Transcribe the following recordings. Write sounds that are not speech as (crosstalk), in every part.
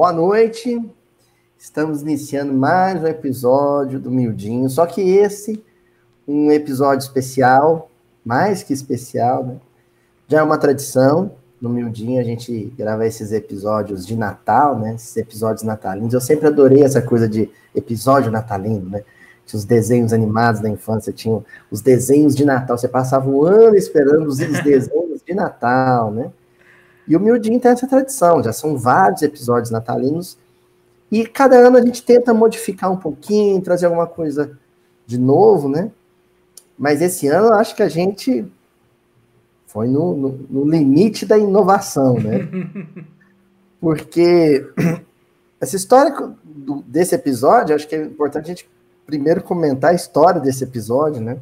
Boa noite. Estamos iniciando mais um episódio do Mildinho, só que esse um episódio especial, mais que especial, né? Já é uma tradição no Mildinho a gente gravar esses episódios de Natal, né? Esses episódios natalinos. Eu sempre adorei essa coisa de episódio natalino, né? Tinha os desenhos animados da infância, tinham os desenhos de Natal. Você passava o ano esperando os desenhos de Natal, né? E o Mildinho tem essa tradição, já são vários episódios natalinos, e cada ano a gente tenta modificar um pouquinho, trazer alguma coisa de novo, né? Mas esse ano eu acho que a gente foi no, no, no limite da inovação, né? (laughs) Porque essa história do, desse episódio, acho que é importante a gente primeiro comentar a história desse episódio, né?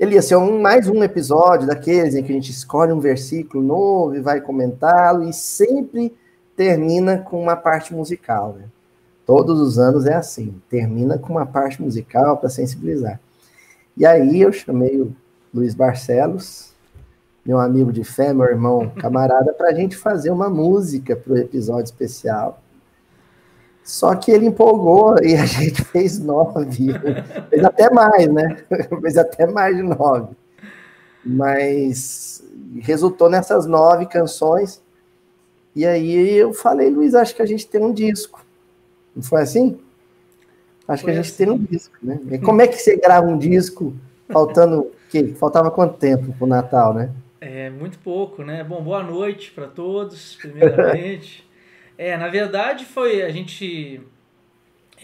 Ele ia ser um, mais um episódio daqueles em que a gente escolhe um versículo novo e vai comentá-lo, e sempre termina com uma parte musical, né? Todos os anos é assim, termina com uma parte musical para sensibilizar. E aí eu chamei o Luiz Barcelos, meu amigo de fé, meu irmão, camarada, para a gente fazer uma música para o episódio especial. Só que ele empolgou e a (laughs) gente fez nove. fez até mais, né? (laughs) fez até mais de nove. Mas resultou nessas nove canções. E aí eu falei, Luiz, acho que a gente tem um disco. Não foi assim? Acho foi que a gente assim. tem um disco, né? E como é que você grava um disco faltando que faltava quanto tempo para o Natal, né? É muito pouco, né? Bom, boa noite para todos, primeiramente. É, na verdade foi a gente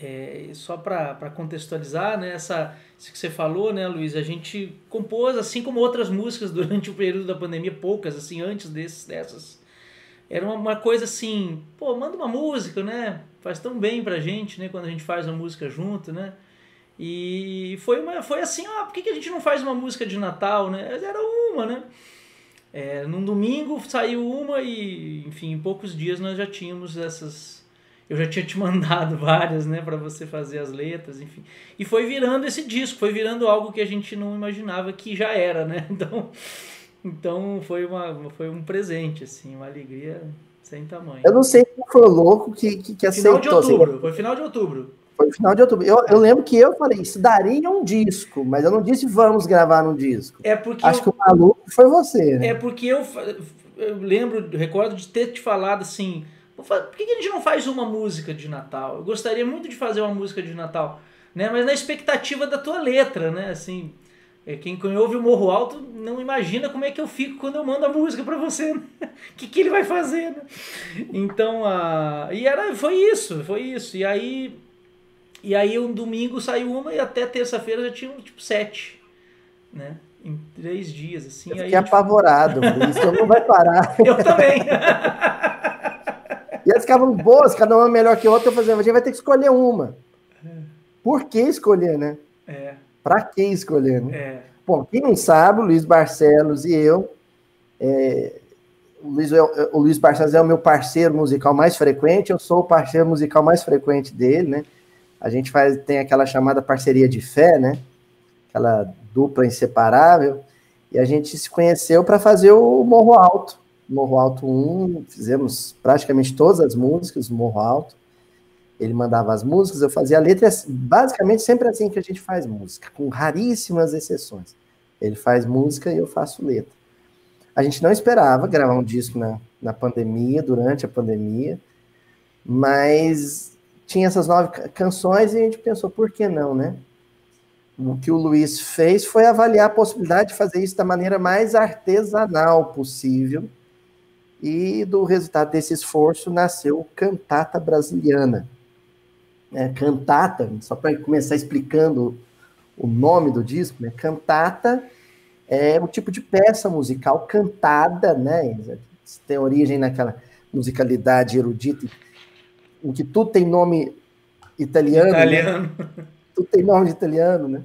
é, só para contextualizar, né, essa, isso que você falou, né, Luiz, a gente compôs, assim como outras músicas (laughs) durante o período da pandemia, poucas, assim, antes desses, dessas. Era uma, uma coisa assim, pô, manda uma música, né, faz tão bem pra gente, né, quando a gente faz uma música junto, né, e foi, uma, foi assim, ah, por que, que a gente não faz uma música de Natal, né, era uma, né, é, num domingo saiu uma e, enfim, em poucos dias nós já tínhamos essas. Eu já tinha te (laughs) mandado várias, né, para você fazer as letras, enfim. E foi virando esse disco, foi virando algo que a gente não imaginava que já era, né? (laughs) Então, então foi, uma, foi um presente, assim, uma alegria sem tamanho. Eu não sei quem foi louco que, que, que aceitou. Final de assim. outubro, assim. foi final de outubro. Foi no final de outubro. Eu, eu lembro que eu falei, isso daria um disco, mas eu não disse vamos gravar um disco. É porque Acho eu, que o maluco foi você, né? É porque eu, eu lembro, recordo de ter te falado assim, por que a gente não faz uma música de Natal? Eu gostaria muito de fazer uma música de Natal, né? Mas na expectativa da tua letra, né? Assim, é, quem ouve o Morro Alto não imagina como é que eu fico quando eu mando a música para você. O né? (laughs) que, que ele vai fazer, né? Então, a... e era, foi isso, foi isso. E aí e aí um domingo saiu uma e até terça-feira já tinha tipo sete, né? Em três dias, assim. Eu fiquei aí, apavorado, isso não vai parar. (laughs) Eu também. e elas ficavam boas, cada uma melhor que outra, eu fazia, a gente vai ter que escolher uma. É. Por que escolher, né? É. Pra que escolher, né? É. Bom, quem não sabe, o Luiz Barcelos e eu, é, o, Luiz, é o Luiz Barcelos é o meu parceiro musical mais frequente, eu sou o parceiro musical mais frequente dele, né? A gente faz, tem aquela chamada parceria de fé, né? Aquela dupla inseparável. E a gente se conheceu para fazer o Morro Alto. Morro Alto 1, fizemos praticamente todas as músicas do Morro Alto. Ele mandava as músicas, eu fazia a letra, basicamente sempre assim que a gente faz música, com raríssimas exceções. Ele faz música e eu faço letra. A gente não esperava gravar um disco na, na pandemia, durante a pandemia, mas tinha essas nove canções e a gente pensou, por que não, né? O que o Luiz fez foi avaliar a possibilidade de fazer isso da maneira mais artesanal possível. E do resultado desse esforço nasceu Cantata Brasiliana. É, cantata, só para começar explicando o nome do disco, né? Cantata é um tipo de peça musical cantada, né? Tem origem naquela musicalidade erudita em que tudo tem nome italiano. Né? Italiano. Né? Tudo tem nome de italiano, né?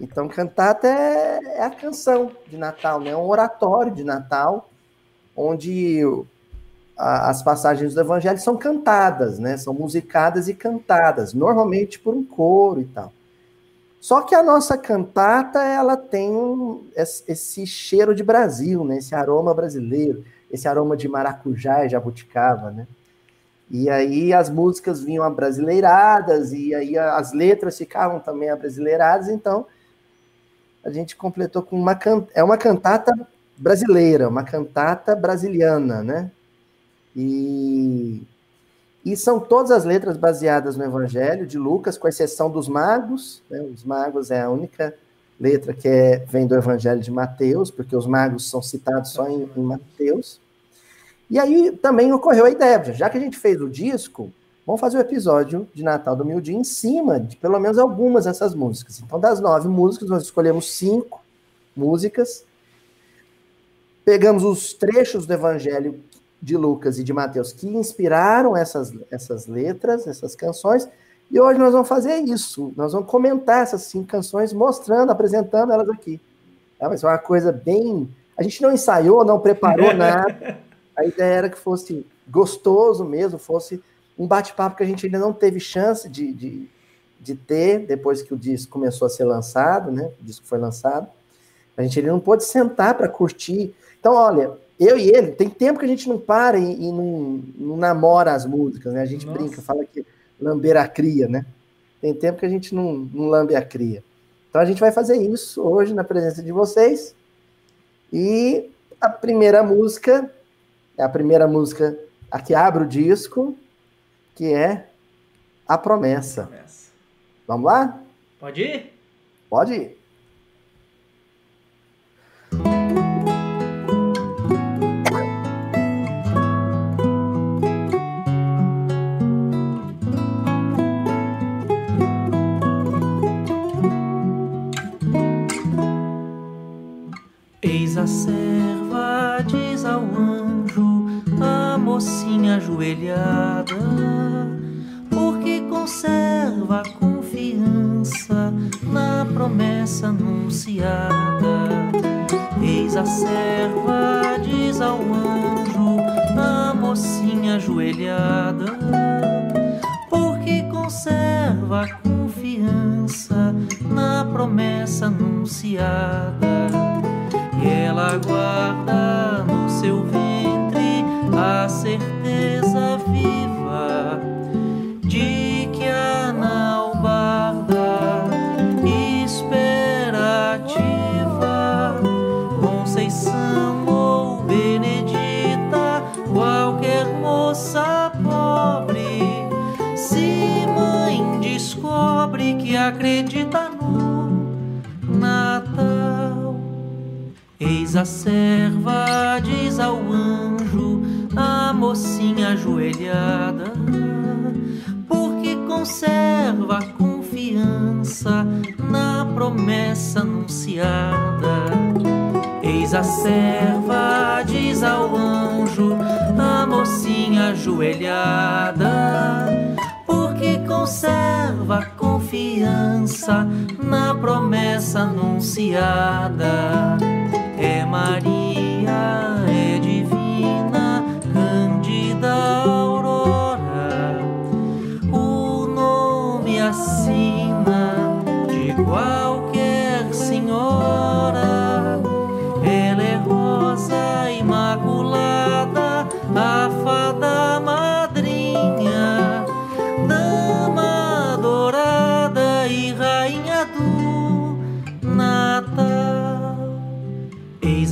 Então, cantata é, é, a canção de Natal, né? É um oratório de Natal, onde a, as passagens do Evangelho são cantadas, né? São musicadas e cantadas, normalmente por um coro e tal. Só que a nossa cantata, ela tem um, esse cheiro de Brasil, né? Esse aroma brasileiro, esse aroma de maracujá e jabuticaba, né? E aí as músicas vinham abrasileiradas, e aí as letras ficavam também abrasileiradas, então a gente completou com uma é uma cantata brasileira, uma cantata brasiliana, né? E, e são todas as letras baseadas no Evangelho de Lucas, com exceção dos magos. Né? Os magos é a única letra que é, vem do Evangelho de Mateus, porque os magos são citados só em, em Mateus. E aí também ocorreu a ideia, já que a gente fez o disco, vamos fazer o episódio de Natal do Mil Dia em cima de pelo menos algumas dessas músicas. Então, das nove músicas, nós escolhemos cinco músicas, pegamos os trechos do Evangelho de Lucas e de Mateus que inspiraram essas, essas letras, essas canções, e hoje nós vamos fazer isso. Nós vamos comentar essas cinco canções, mostrando, apresentando elas aqui. Tá? Vai ser uma coisa bem. A gente não ensaiou, não preparou (laughs) nada. A ideia era que fosse gostoso mesmo, fosse um bate-papo que a gente ainda não teve chance de, de, de, ter depois que o disco começou a ser lançado, né? O disco foi lançado. A gente ainda não pôde sentar para curtir. Então, olha, eu e ele, tem tempo que a gente não para e, e não, não, namora as músicas, né? A gente Nossa. brinca, fala que lamber a cria, né? Tem tempo que a gente não, não lambe a cria. Então a gente vai fazer isso hoje na presença de vocês. E a primeira música é a primeira música a que abre o disco, que é A Promessa. Promessa. Vamos lá? Pode ir? Pode ir. Ajoelhada, porque conserva a confiança na promessa anunciada. Eis a serva, diz ao anjo, a mocinha ajoelhada, porque conserva a confiança na promessa anunciada. E ela guarda no seu ventre a certeza acredita no Natal. Eis a serva diz ao anjo a mocinha ajoelhada, porque conserva a confiança na promessa anunciada. Eis a serva, diz ao anjo, a mocinha ajoelhada, porque conserva a confiança na promessa anunciada. É Maria,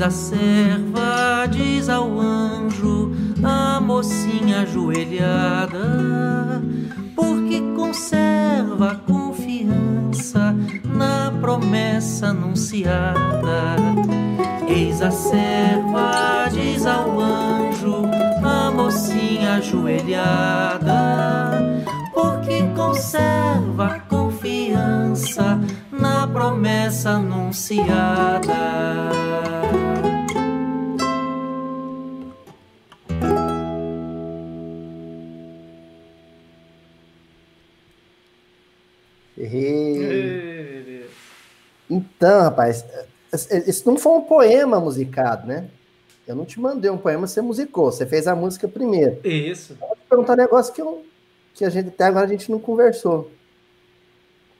a serva, diz ao anjo a mocinha ajoelhada, porque conserva a confiança na promessa anunciada. Eis a serva, diz ao anjo, a mocinha ajoelhada, porque conserva a confiança na promessa anunciada. Então, rapaz, isso não foi um poema musicado, né? Eu não te mandei um poema, você musicou, você fez a música primeiro. Isso. Eu vou te perguntar um negócio que, eu, que a gente até agora a gente não conversou.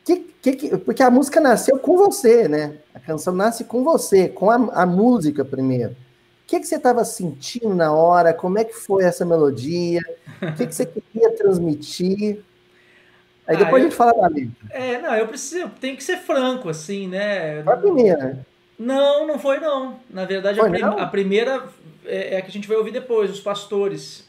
Que, que, porque a música nasceu com você, né? A canção nasce com você, com a, a música primeiro. que, que você estava sentindo na hora? Como é que foi essa melodia? O que, que você queria transmitir? Aí depois ah, a gente fala da letra. É, não, eu preciso, tem que ser franco, assim, né? Foi a primeira. Não, não foi não. Na verdade, a, prim a, primeira é, é, a que a gente vai ouvir depois, Os Pastores.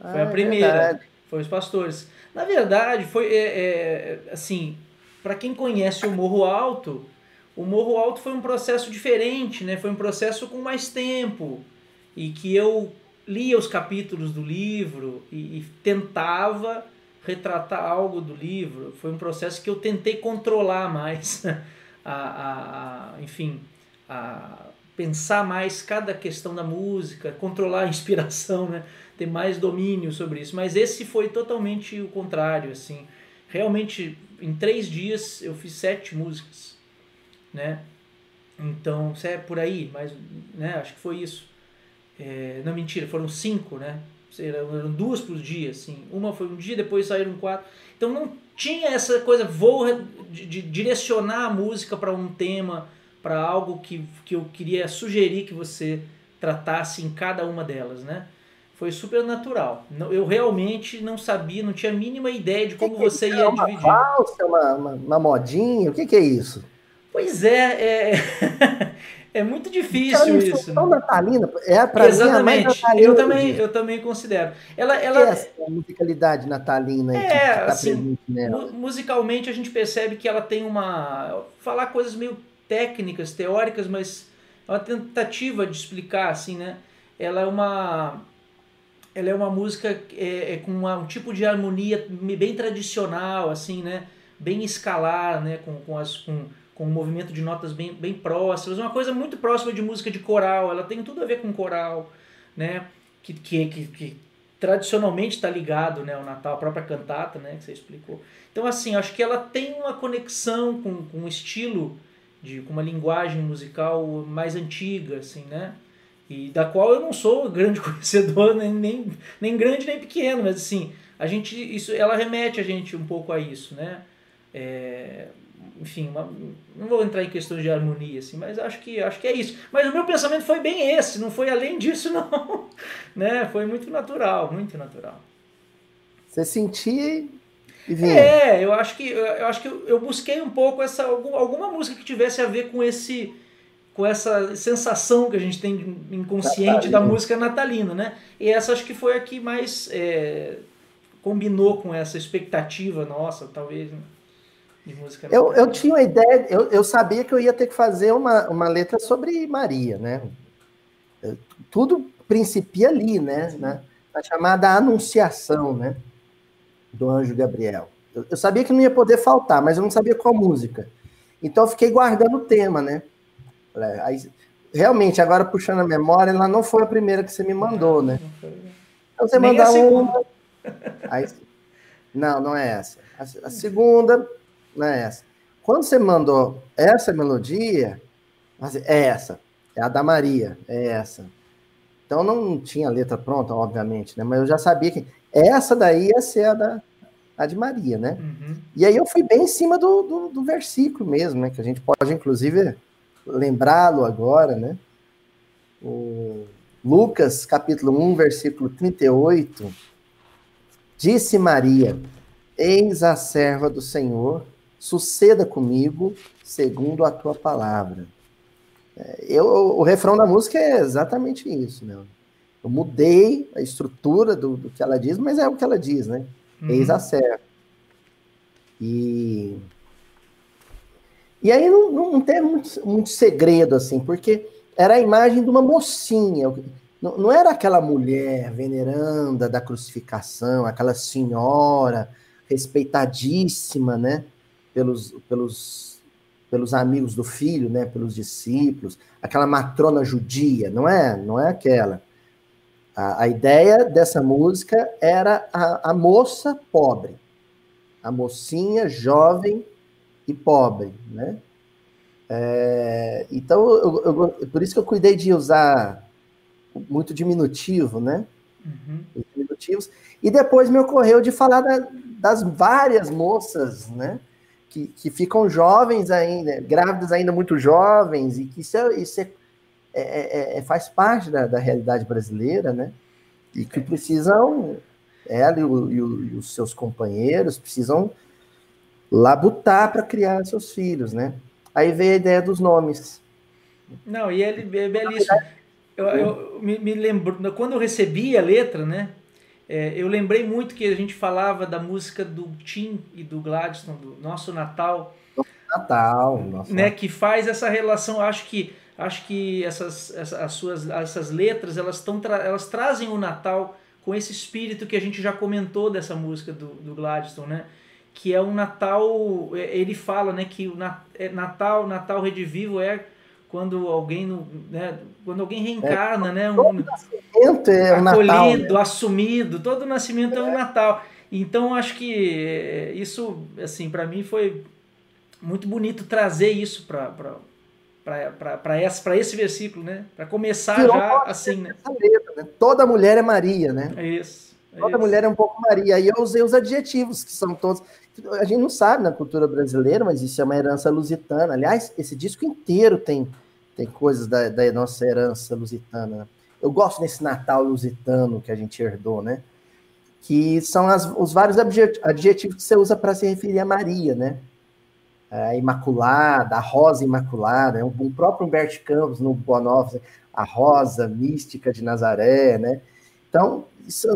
Foi ah, a é primeira. É foi Os Pastores. Na verdade, foi é, é assim, para quem conhece o Morro Alto, o Morro Alto foi um processo diferente, né? Foi um processo com mais tempo e que eu lia os capítulos do livro e, e tentava retratar algo do livro. Foi um processo que eu tentei controlar mais, (laughs) a, a, a, enfim, a pensar mais cada questão da música, controlar a inspiração, né? ter mais domínio sobre isso. Mas esse foi totalmente o contrário, assim. Realmente, em três dias eu fiz sete músicas, né? Então, é por aí, mas, né? Acho que foi isso. É, não, mentira, foram cinco, né? Eram duas por dia, assim. Uma foi um dia, depois saíram quatro. Então não tinha essa coisa, vou de, de direcionar a música para um tema, para algo que, que eu queria sugerir que você tratasse em cada uma delas, né? Foi super natural. Eu realmente não sabia, não tinha a mínima ideia de como que você que é? ia uma dividir. Valsa, uma, uma, uma modinha? O que, que é isso? Pois é, é... (laughs) É muito difícil isso. Tão natalina, é para Exatamente. Mim, eu também, eu também considero. Ela, ela é essa musicalidade natalina é, que, que tá assim, musicalmente a gente percebe que ela tem uma falar coisas meio técnicas, teóricas, mas é uma tentativa de explicar assim, né? Ela é uma ela é uma música é, é com uma, um tipo de harmonia bem tradicional, assim, né? Bem escalar, né? Com, com as com com um movimento de notas bem, bem próximas, uma coisa muito próxima de música de coral, ela tem tudo a ver com coral, né? Que, que, que, que tradicionalmente está ligado né, ao Natal, a própria cantata, né, que você explicou. Então, assim, acho que ela tem uma conexão com, com um estilo, de, com uma linguagem musical mais antiga, assim, né? E da qual eu não sou grande (laughs) conhecedor, nem, nem, nem grande nem pequeno, mas assim, a gente, isso, ela remete a gente um pouco a isso, né? É, enfim, uma, não vou entrar em questões de harmonia, assim, mas acho que, acho que é isso. Mas o meu pensamento foi bem esse, não foi além disso, (laughs) não. né? Foi muito natural, muito natural. Você sentia e vinha. É, eu acho que, eu acho que eu, busquei um pouco essa alguma música que tivesse a ver com esse com essa sensação que a gente tem inconsciente natalina. da música natalina, né? E essa acho que foi a que mais é, combinou com essa expectativa nossa, talvez. Né? De música. Eu, eu tinha uma ideia, eu, eu sabia que eu ia ter que fazer uma, uma letra sobre Maria, né? Tudo principia ali, né? Na, na chamada Anunciação, né? Do anjo Gabriel. Eu, eu, sabia que não ia poder faltar, mas eu não sabia qual música. Então eu fiquei guardando o tema, né? Aí, realmente, agora puxando a memória, ela não foi a primeira que você me mandou, né? Então você mandar uma. Aí, não, não é essa. A, a segunda, não é essa. Quando você mandou essa melodia, é essa, é a da Maria, é essa. Então não tinha letra pronta, obviamente, né? Mas eu já sabia que essa daí ia ser a da a de Maria, né? Uhum. E aí eu fui bem em cima do, do, do, versículo mesmo, né? Que a gente pode, inclusive, lembrá-lo agora, né? O Lucas, capítulo 1, versículo 38. Disse Maria: Eis a serva do Senhor, suceda comigo segundo a tua palavra. É, eu, o refrão da música é exatamente isso, né? Eu mudei a estrutura do, do que ela diz, mas é o que ela diz, né? Uhum. Eis a serva. E, e aí não, não tem muito, muito segredo, assim, porque era a imagem de uma mocinha. Não, não era aquela mulher veneranda da crucificação, aquela senhora respeitadíssima, né? Pelos, pelos, pelos amigos do filho, né, pelos discípulos, aquela matrona judia, não é? Não é aquela. A, a ideia dessa música era a, a moça pobre, a mocinha jovem e pobre, né? É, então, eu, eu, por isso que eu cuidei de usar muito diminutivo, né? Uhum. Diminutivos. E depois me ocorreu de falar da, das várias moças, né? Que, que ficam jovens ainda, grávidas ainda muito jovens, e que isso é, isso é é, é, faz parte da, da realidade brasileira, né? E que precisam, ela e, o, e, o, e os seus companheiros precisam labutar para criar seus filhos, né? Aí veio a ideia dos nomes. Não, e ele é belíssimo. Eu, eu me, me, lembro, quando eu recebi a letra, né? É, eu lembrei muito que a gente falava da música do Tim e do Gladstone, do Nosso Natal. Natal, nossa. né? Que faz essa relação. Acho que acho que essas, essas as suas essas letras elas estão elas trazem o Natal com esse espírito que a gente já comentou dessa música do, do Gladstone, né? Que é um Natal, é, ele fala, né? Que o é, Natal, Natal Redivivo é quando alguém, né, quando alguém reencarna, é, né, um, nascimento é um acolhido, Natal, né? assumido, todo nascimento é. é um Natal. Então acho que é, isso, assim, para mim foi muito bonito trazer isso para para esse, esse versículo, né? Para começar Tirou já assim, né? Letra, né? Toda mulher é Maria, né? É isso. É Toda isso. mulher é um pouco Maria. E eu usei os adjetivos, que são todos. A gente não sabe na cultura brasileira, mas isso é uma herança lusitana. Aliás, esse disco inteiro tem tem coisas da, da nossa herança lusitana. Né? Eu gosto desse Natal lusitano que a gente herdou, né? Que são as, os vários adjetivos que você usa para se referir a Maria, né? A Imaculada, a Rosa Imaculada, o próprio Humberto Campos no Boa Nova, a Rosa Mística de Nazaré, né? Então, isso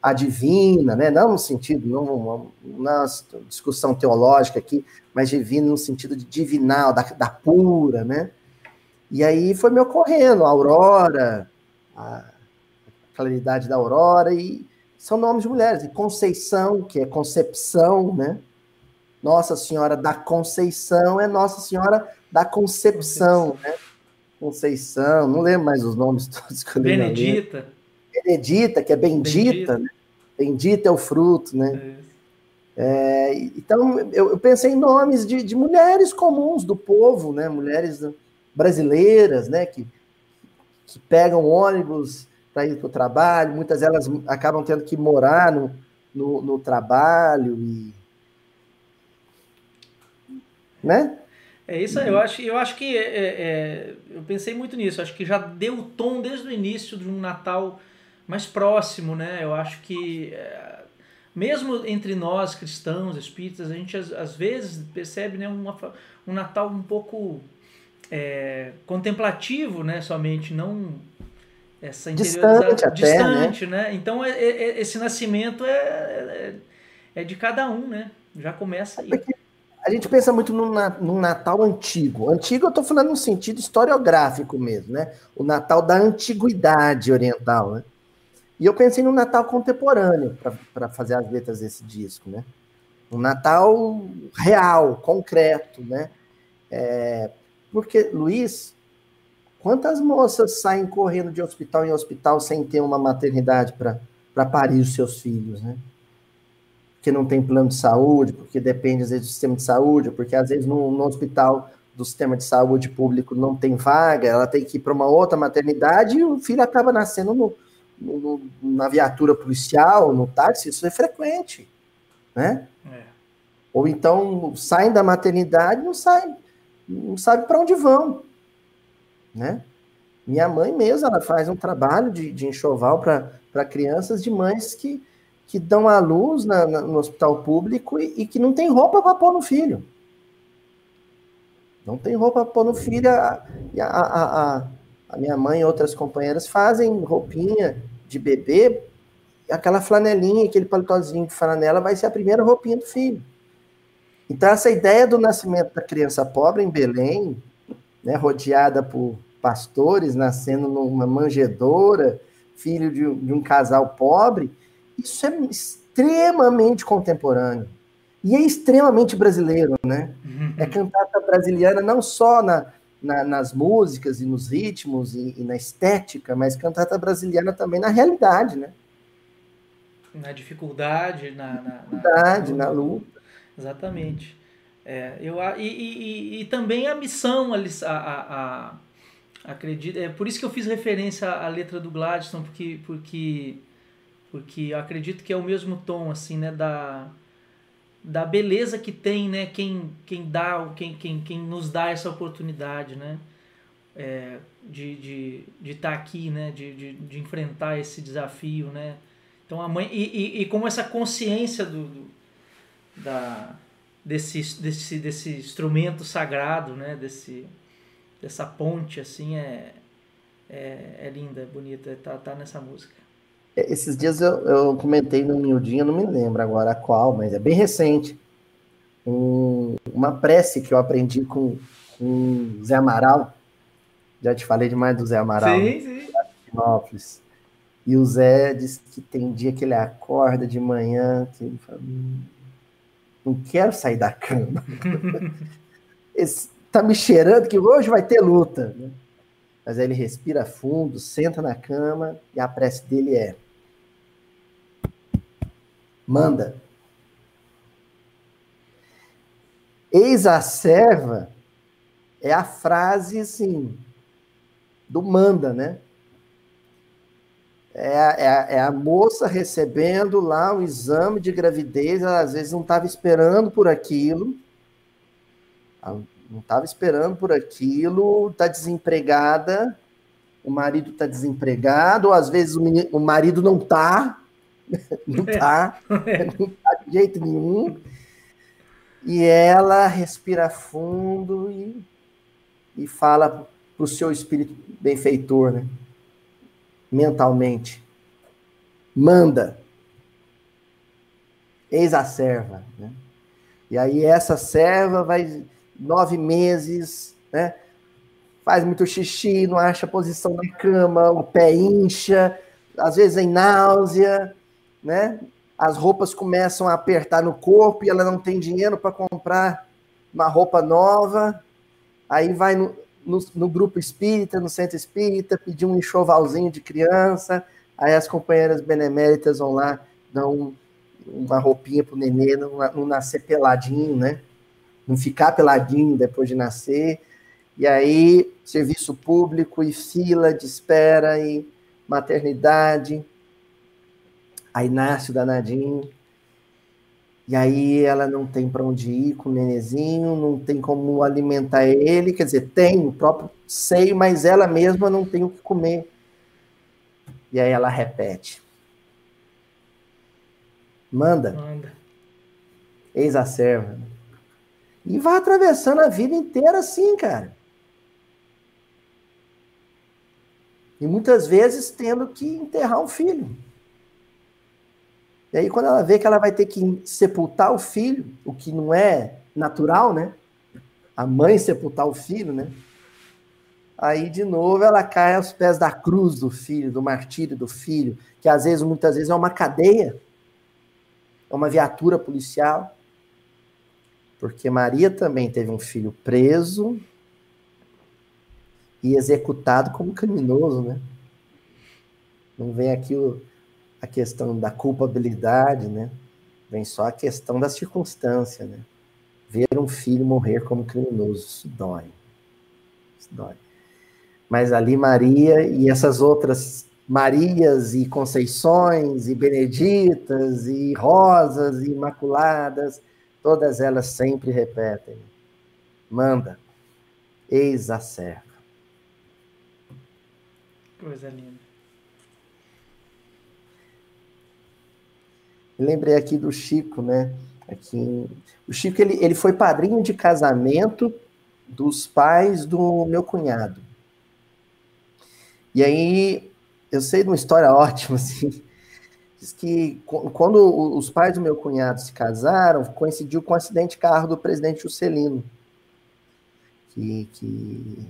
a divina, né? Não no sentido, não na discussão teológica aqui, mas divina no sentido de divinal, da, da pura, né? E aí foi me ocorrendo, a Aurora, a claridade da Aurora, e são nomes de mulheres. E Conceição, que é Concepção, né? Nossa Senhora da Conceição é Nossa Senhora da Concepção, né? Conceição, não lembro mais os nomes (laughs) todos. Benedita. Benedita, que é bendita, bendita. Né? Bendita é o fruto, né? É, então, eu, eu, pensei em nomes de, de mulheres comuns do povo, né? Mulheres brasileiras, né, que, que pegam ônibus para ir para o trabalho, muitas delas acabam tendo que morar no, no, no trabalho e né? É isso aí, eu acho, eu acho que é, é, é, eu pensei muito nisso, acho que já deu o tom desde o início de um Natal mais próximo, né? Eu acho que é, mesmo entre nós cristãos, espíritas, a gente às, às vezes percebe né, uma, um Natal um pouco é, contemplativo, né, somente, não essa distante, até, distante, né? né? Então é, é, é esse nascimento é, é, é, de cada um, né? Já começa aí. a gente pensa muito no, no Natal antigo. Antigo eu estou falando no sentido historiográfico mesmo, né? O Natal da antiguidade oriental, né? E eu pensei no Natal contemporâneo para fazer as letras desse disco, né? Um Natal real, concreto, né? É, porque, Luiz, quantas moças saem correndo de hospital em hospital sem ter uma maternidade para parir os seus filhos, né? Porque não tem plano de saúde, porque depende, às vezes, do sistema de saúde, porque, às vezes, no, no hospital do sistema de saúde público não tem vaga, ela tem que ir para uma outra maternidade e o filho acaba nascendo no, no, na viatura policial, no táxi, isso é frequente, né? É. Ou então saem da maternidade não saem não sabe para onde vão, né? Minha mãe mesmo, ela faz um trabalho de, de enxoval para crianças de mães que, que dão à luz na, na, no hospital público e, e, que não tem roupa para pôr no filho. Não tem roupa para pôr no filho. A, a, a, a, minha mãe e outras companheiras fazem roupinha de bebê, aquela flanelinha, aquele paletózinho de flanela vai ser a primeira roupinha do filho. Então, essa ideia do nascimento da criança pobre em Belém, né, rodeada por pastores, nascendo numa manjedoura, filho de, de um casal pobre, isso é extremamente contemporâneo. E é extremamente brasileiro, né? É cantata brasileira não só na, na, nas músicas e nos ritmos e, e, na estética, mas cantata brasileira também na realidade, né? Na dificuldade, na, na, na, dificuldade, na luta. Exatamente. É, eu, e, e, e, também a missão, a, a, a, acredito, é por isso que eu fiz referência à letra do Gladstone, porque, porque, porque eu acredito que é o mesmo tom, assim, né, da, da beleza que tem, né, quem, quem dá, quem, quem, quem nos dá essa oportunidade, né, é, de estar de, de tá aqui, né? De, de, de, enfrentar esse desafio, né? Então a mãe e, e, e como essa consciência do, do, da desse, desse, desse instrumento sagrado, né? Desse dessa ponte assim é é, é linda, é bonita, tá, tá nessa música. É, esses dias eu, eu comentei no Miudinho, não me lembro agora qual, mas é bem recente. Um, uma prece que eu aprendi com, com Zé Amaral. Já te falei demais do Zé Amaral. Sim, né? sim. E o Zé disse que tem dia que ele acorda de manhã, que ele fala, hum, não quero sair da cama. Esse, tá me cheirando que hoje vai ter luta. Né? Mas aí ele respira fundo, senta na cama e a prece dele é: Manda. Eis a serva é a frase assim do manda, né? É, é, é, a moça recebendo lá o exame de gravidez, ela às vezes não estava esperando por aquilo, não estava esperando por aquilo, está desempregada, o marido está desempregado, ou às vezes o, menino, o marido não está, (laughs) não está, (laughs) não está de jeito nenhum, e ela respira fundo e, e fala para o seu espírito benfeitor, né? Mentalmente, manda, eis a serva, né? E aí essa serva vai nove meses, né? Faz muito xixi, não acha posição na cama, o pé incha, às vezes em náusea, né? As roupas começam a apertar no corpo e ela não tem dinheiro para comprar uma roupa nova. Aí vai no, no, no, grupo espírita, no centro espírita, pedir um enxovalzinho de criança. Aí as companheiras beneméritas vão lá, dão uma roupinha pro nenê não, não nascer peladinho, né? não ficar peladinho depois de nascer. E aí, serviço público e fila de espera e maternidade. Aí nasce o danadinho. E aí ela não tem para onde ir com o nenezinho, não tem como alimentar ele, quer dizer, tem o próprio seio, mas ela mesma não tem o que comer. E aí ela repete. Manda. Manda. Eis a serva. E vai atravessando a vida inteira assim, cara. E muitas vezes tendo que enterrar um filho. E aí, quando ela vê que ela vai ter que sepultar o filho, o que não é natural, né? A mãe sepultar o filho, né? Aí, de novo, ela cai aos pés da cruz do filho, do martírio do filho, que às vezes, muitas vezes, é uma cadeia, é uma viatura policial. Porque Maria também teve um filho preso e executado como criminoso, né? Não vem aqui o, a questão da culpabilidade, né? Vem só a questão da circunstância, né? Ver um filho morrer como criminoso, isso dói. Isso dói. Mas ali Maria e essas outras Marias e Conceições e Beneditas e Rosas e Imaculadas Todas elas sempre repetem: manda, eis a serva. Coisa linda. Lembrei aqui do Chico, né? Aqui, o Chico ele, ele foi padrinho de casamento dos pais do meu cunhado. E aí, eu sei de uma história (laughs) ótima, assim, Diz que quando os pais do meu cunhado se casaram, coincidiu com o um acidente de carro do presidente Juscelino, que, que,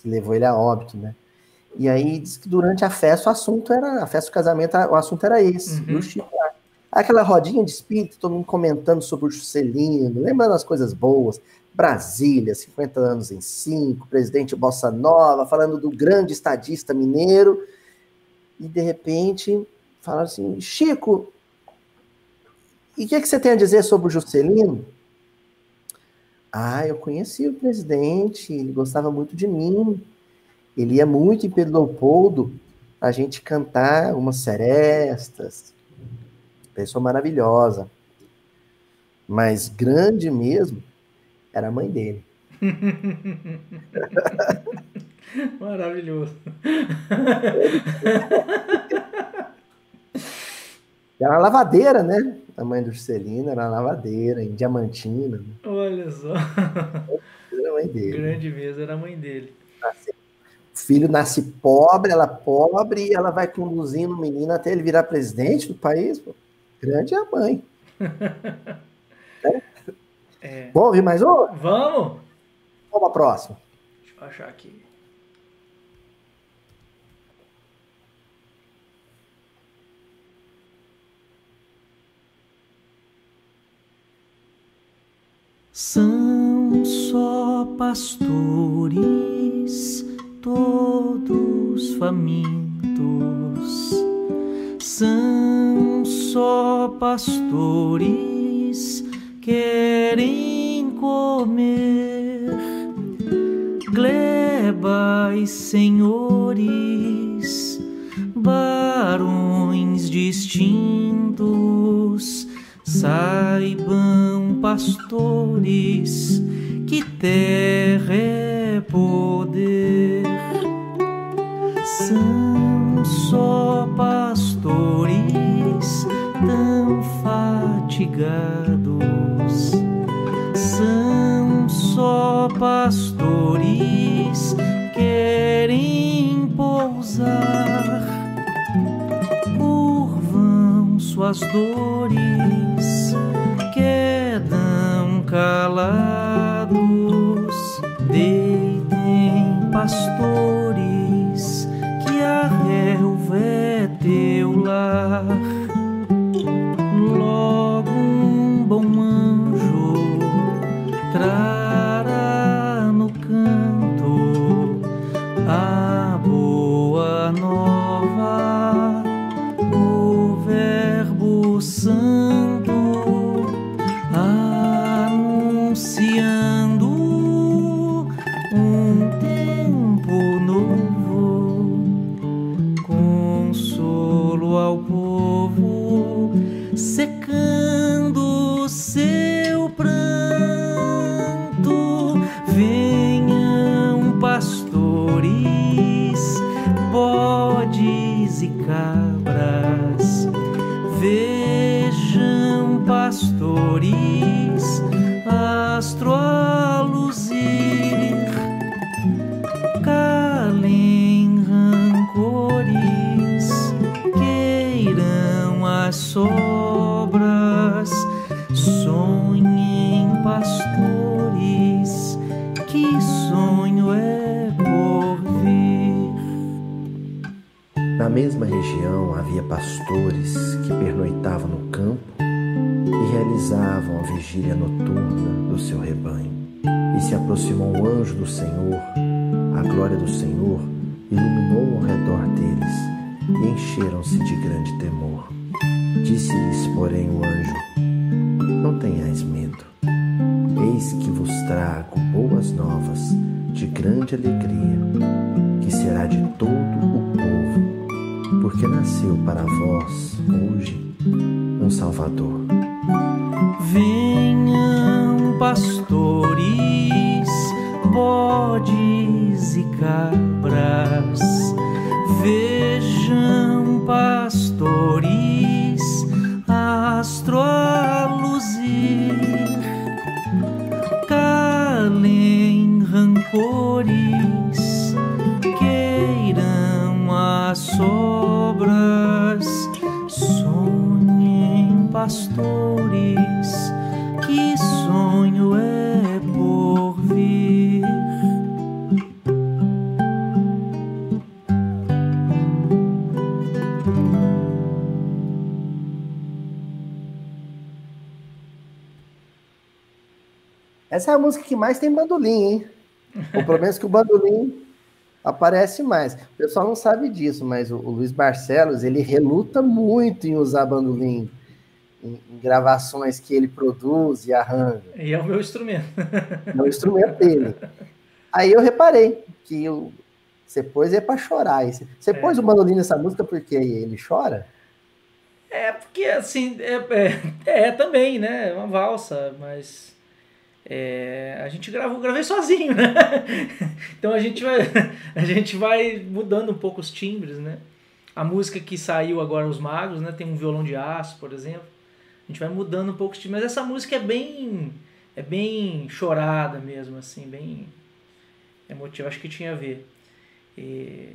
que, levou ele a óbito, né? E aí diz que durante a festa o assunto era, a festa do casamento, o assunto era esse, uhum. o Chico Aquela rodinha de espírito, todo mundo comentando sobre o Juscelino, lembrando as coisas boas. Brasília, 50 anos em 5, presidente Bossa Nova, falando do grande estadista mineiro. E de repente falaram assim: Chico, e o que, é que você tem a dizer sobre o Juscelino? Ah, eu conheci o presidente, ele gostava muito de mim. Ele ia muito em Pedro Leopoldo a gente cantar umas serestas. Pessoa maravilhosa. Mas grande mesmo era a mãe dele. (laughs) Maravilhoso. (laughs) Era lavadeira, né? A mãe do Juscelino era lavadeira em Diamantina. Olha só. Era a mãe dele. Grande mesmo, era a mãe dele. O filho nasce pobre, ela pobre, e ela vai conduzindo o menino até ele virar presidente do país. Pô. Grande é a mãe. (laughs) É. Vamos ouvir mais um? Vamos? Vamos para próxima. Deixa eu achar aqui. São só pastores, todos famintos. São só pastores, querem comer. Glebas, senhores, barões distintos, saibam, pastores, que terra é poder. São só pastores tão fatigados. São só pastores querem pousar. Curvam suas dores, quedam calados. Deitem pastores, que a relva é teu lar. Mesma região havia pastores que pernoitavam no campo e realizavam a vigília noturna do seu rebanho. E se aproximou um anjo do Senhor, a glória do Senhor iluminou ao redor deles e encheram-se de grande temor. Disse-lhes, porém, o anjo: Não tenhais medo. Eis que vos trago boas novas de grande alegria, que será de todo o porque nasceu para vós hoje um Salvador. Venham pastores, bodes e cabras, Essa é a música que mais tem bandolim, hein? Ou pelo menos que o bandolim aparece mais. O pessoal não sabe disso, mas o, o Luiz Barcelos, ele reluta muito em usar bandolim em, em gravações que ele produz e arranja. E é o meu instrumento. É o instrumento dele. Aí eu reparei que o, você pôs é para chorar. Você, você É. pôs o bandolim nessa música porque ele chora? É, porque assim, é, é, é também, né? É uma valsa, mas É, a gente gravou, gravei sozinho, né? (laughs) então a gente vai, (laughs) a gente vai mudando um pouco os timbres, né? A música que saiu agora, Os Magos, né? Tem um violão de aço, por exemplo. A gente vai mudando um pouco os timbres, mas essa música é bem, é bem chorada mesmo, assim, bem emotiva. Acho que tinha a ver. E,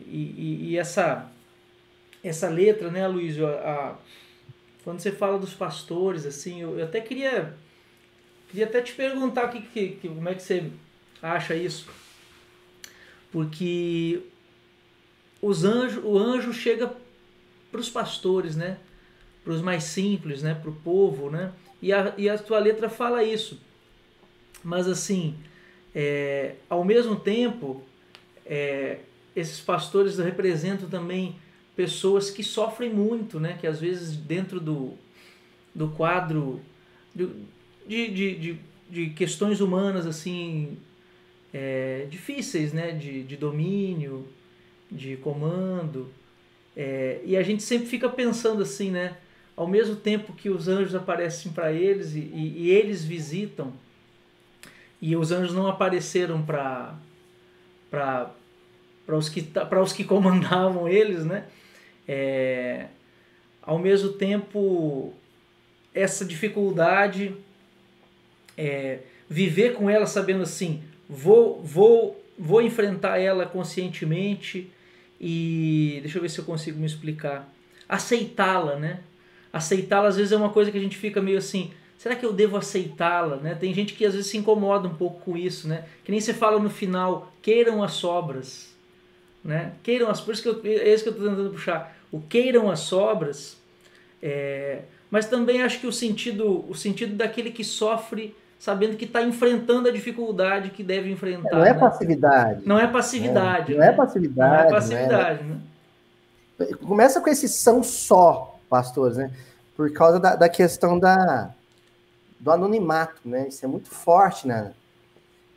e, e essa, essa letra, né, Luiz? A, a, quando você fala dos pastores, assim, eu, eu até queria Queria até te perguntar que, que, que, como é que você acha isso. Porque os anjos, o anjo chega para os pastores, né? Para os mais simples, né? Para o povo, né? E a, e a tua letra fala isso. Mas assim, é, ao mesmo tempo, é, esses pastores representam também pessoas que sofrem muito, né? Que às vezes dentro do, do quadro de, de, de, de questões humanas assim é, difíceis, né? De, de domínio, de comando. É, e a gente sempre fica pensando assim, né? Ao mesmo tempo que os anjos aparecem para eles e, e, e, eles visitam, e os anjos não apareceram para para os que para os que (laughs) comandavam eles, né? É, ao mesmo tempo essa dificuldade é, viver com ela sabendo assim, vou, vou, vou enfrentar ela conscientemente e deixa eu ver se eu consigo me explicar. Aceitá-la, né? Aceitá-la às vezes é uma coisa que a gente fica meio assim, será que eu devo aceitá-la, né? Tem gente que às vezes se incomoda um pouco com isso, né? Que nem você fala no final, queiram as sobras, né? Queiram as, por isso que eu, é isso que eu estou tentando puxar. O queiram as sobras, é, mas também acho que o sentido, o sentido daquele que sofre sabendo que está enfrentando a dificuldade que deve enfrentar. Não é né? passividade. Não é passividade. É, não é passividade. Não é passividade, né? né? Começa com esse são só, pastores, né? Por causa da, da questão da, do anonimato, né? Isso é muito forte, né?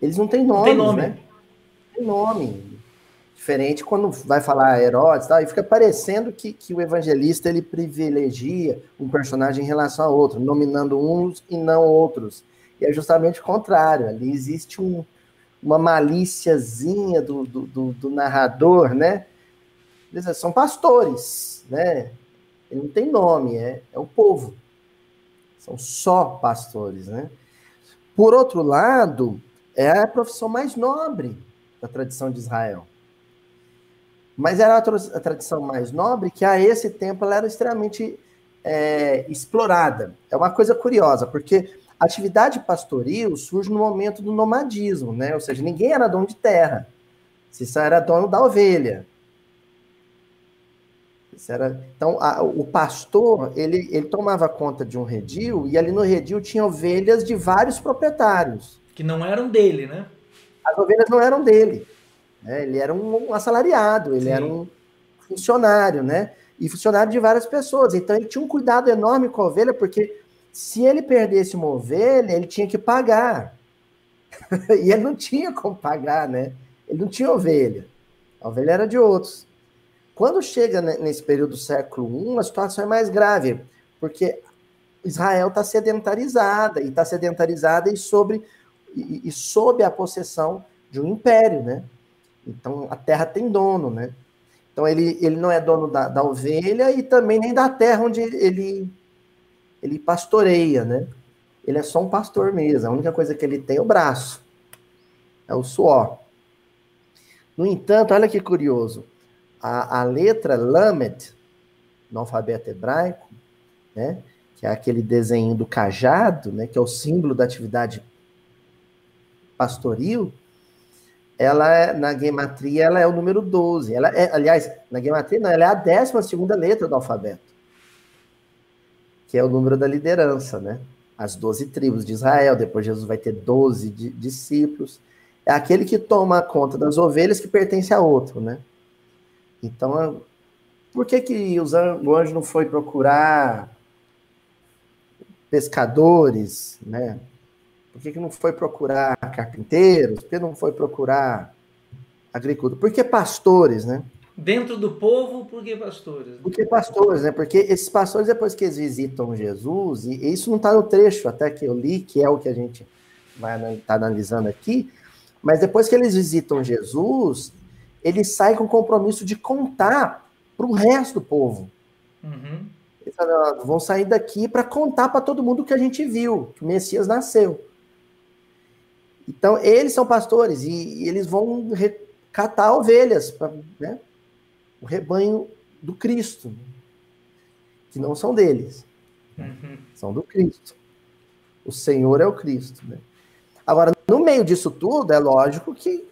Eles não têm nome, tem nome. né? Não tem nome. Diferente quando vai falar Herodes, tal, e fica parecendo que, que o evangelista ele privilegia um personagem em relação a outro, nominando uns e não outros. E é justamente o contrário. Ali existe um, uma malíciazinha do, do, do, do narrador, né? São pastores, né? Ele não tem nome, é, é o povo. São só pastores, né? Por outro lado, é a profissão mais nobre da tradição de Israel. Mas era a tradição mais nobre que a esse tempo ela era extremamente é, explorada. É uma coisa curiosa, porque a atividade pastoril surge no momento do nomadismo, né? Ou seja, ninguém era dono de terra. Você só era dono da ovelha. Era... Então, a, o pastor, ele, ele tomava conta de um redil, e ali no redil tinha ovelhas de vários proprietários. Que não eram dele, né? As ovelhas não eram dele. Né? Ele era um, um assalariado, ele Sim. era um funcionário, né? E funcionário de várias pessoas. Então, ele tinha um cuidado enorme com a ovelha, porque se ele perdesse uma ovelha, ele tinha que pagar. (laughs) e ele não tinha como pagar, né? Ele não tinha ovelha. A ovelha era de outros. Quando chega nesse período do século I, a situação é mais grave, porque Israel está sedentarizada, e está sedentarizada e sobre, e, e sob a possessão de um império, né? Então a terra tem dono, né? Então ele, ele não é dono da, da ovelha e também nem da terra onde ele, ele pastoreia, né? Ele é só um pastor mesmo. A única coisa que ele tem é o braço, é o suor. No entanto, olha que curioso. A, a letra Lamed, no alfabeto hebraico, né? Que é aquele desenho do cajado, né? Que é o símbolo da atividade pastoril. Ela é, na gematria, ela é o número 12. Ela é, aliás, na gematria, não, ela é a décima segunda letra do alfabeto que é o número da liderança, né? As doze tribos de Israel, depois Jesus vai ter doze discípulos. É aquele que toma conta das ovelhas que pertence a outro, né? Então, por que, que o anjo não foi procurar pescadores, né? Por que, que não foi procurar carpinteiros? Por que não foi procurar agricultores? Por que pastores, né? Dentro do povo, por que pastores? Por que pastores, né? Porque esses pastores, depois que eles visitam Jesus, e isso não está no trecho até que eu li, que é o que a gente vai estar tá analisando aqui, mas depois que eles visitam Jesus, eles saem com o compromisso de contar para o resto do povo. Uhum. Eles falam, vão sair daqui para contar para todo mundo o que a gente viu, que o Messias nasceu. Então, eles são pastores e, e eles vão catar ovelhas, pra, né? O rebanho do Cristo, que não são deles, uhum. são do Cristo. O Senhor é o Cristo. Né? Agora, no meio disso tudo, é lógico que,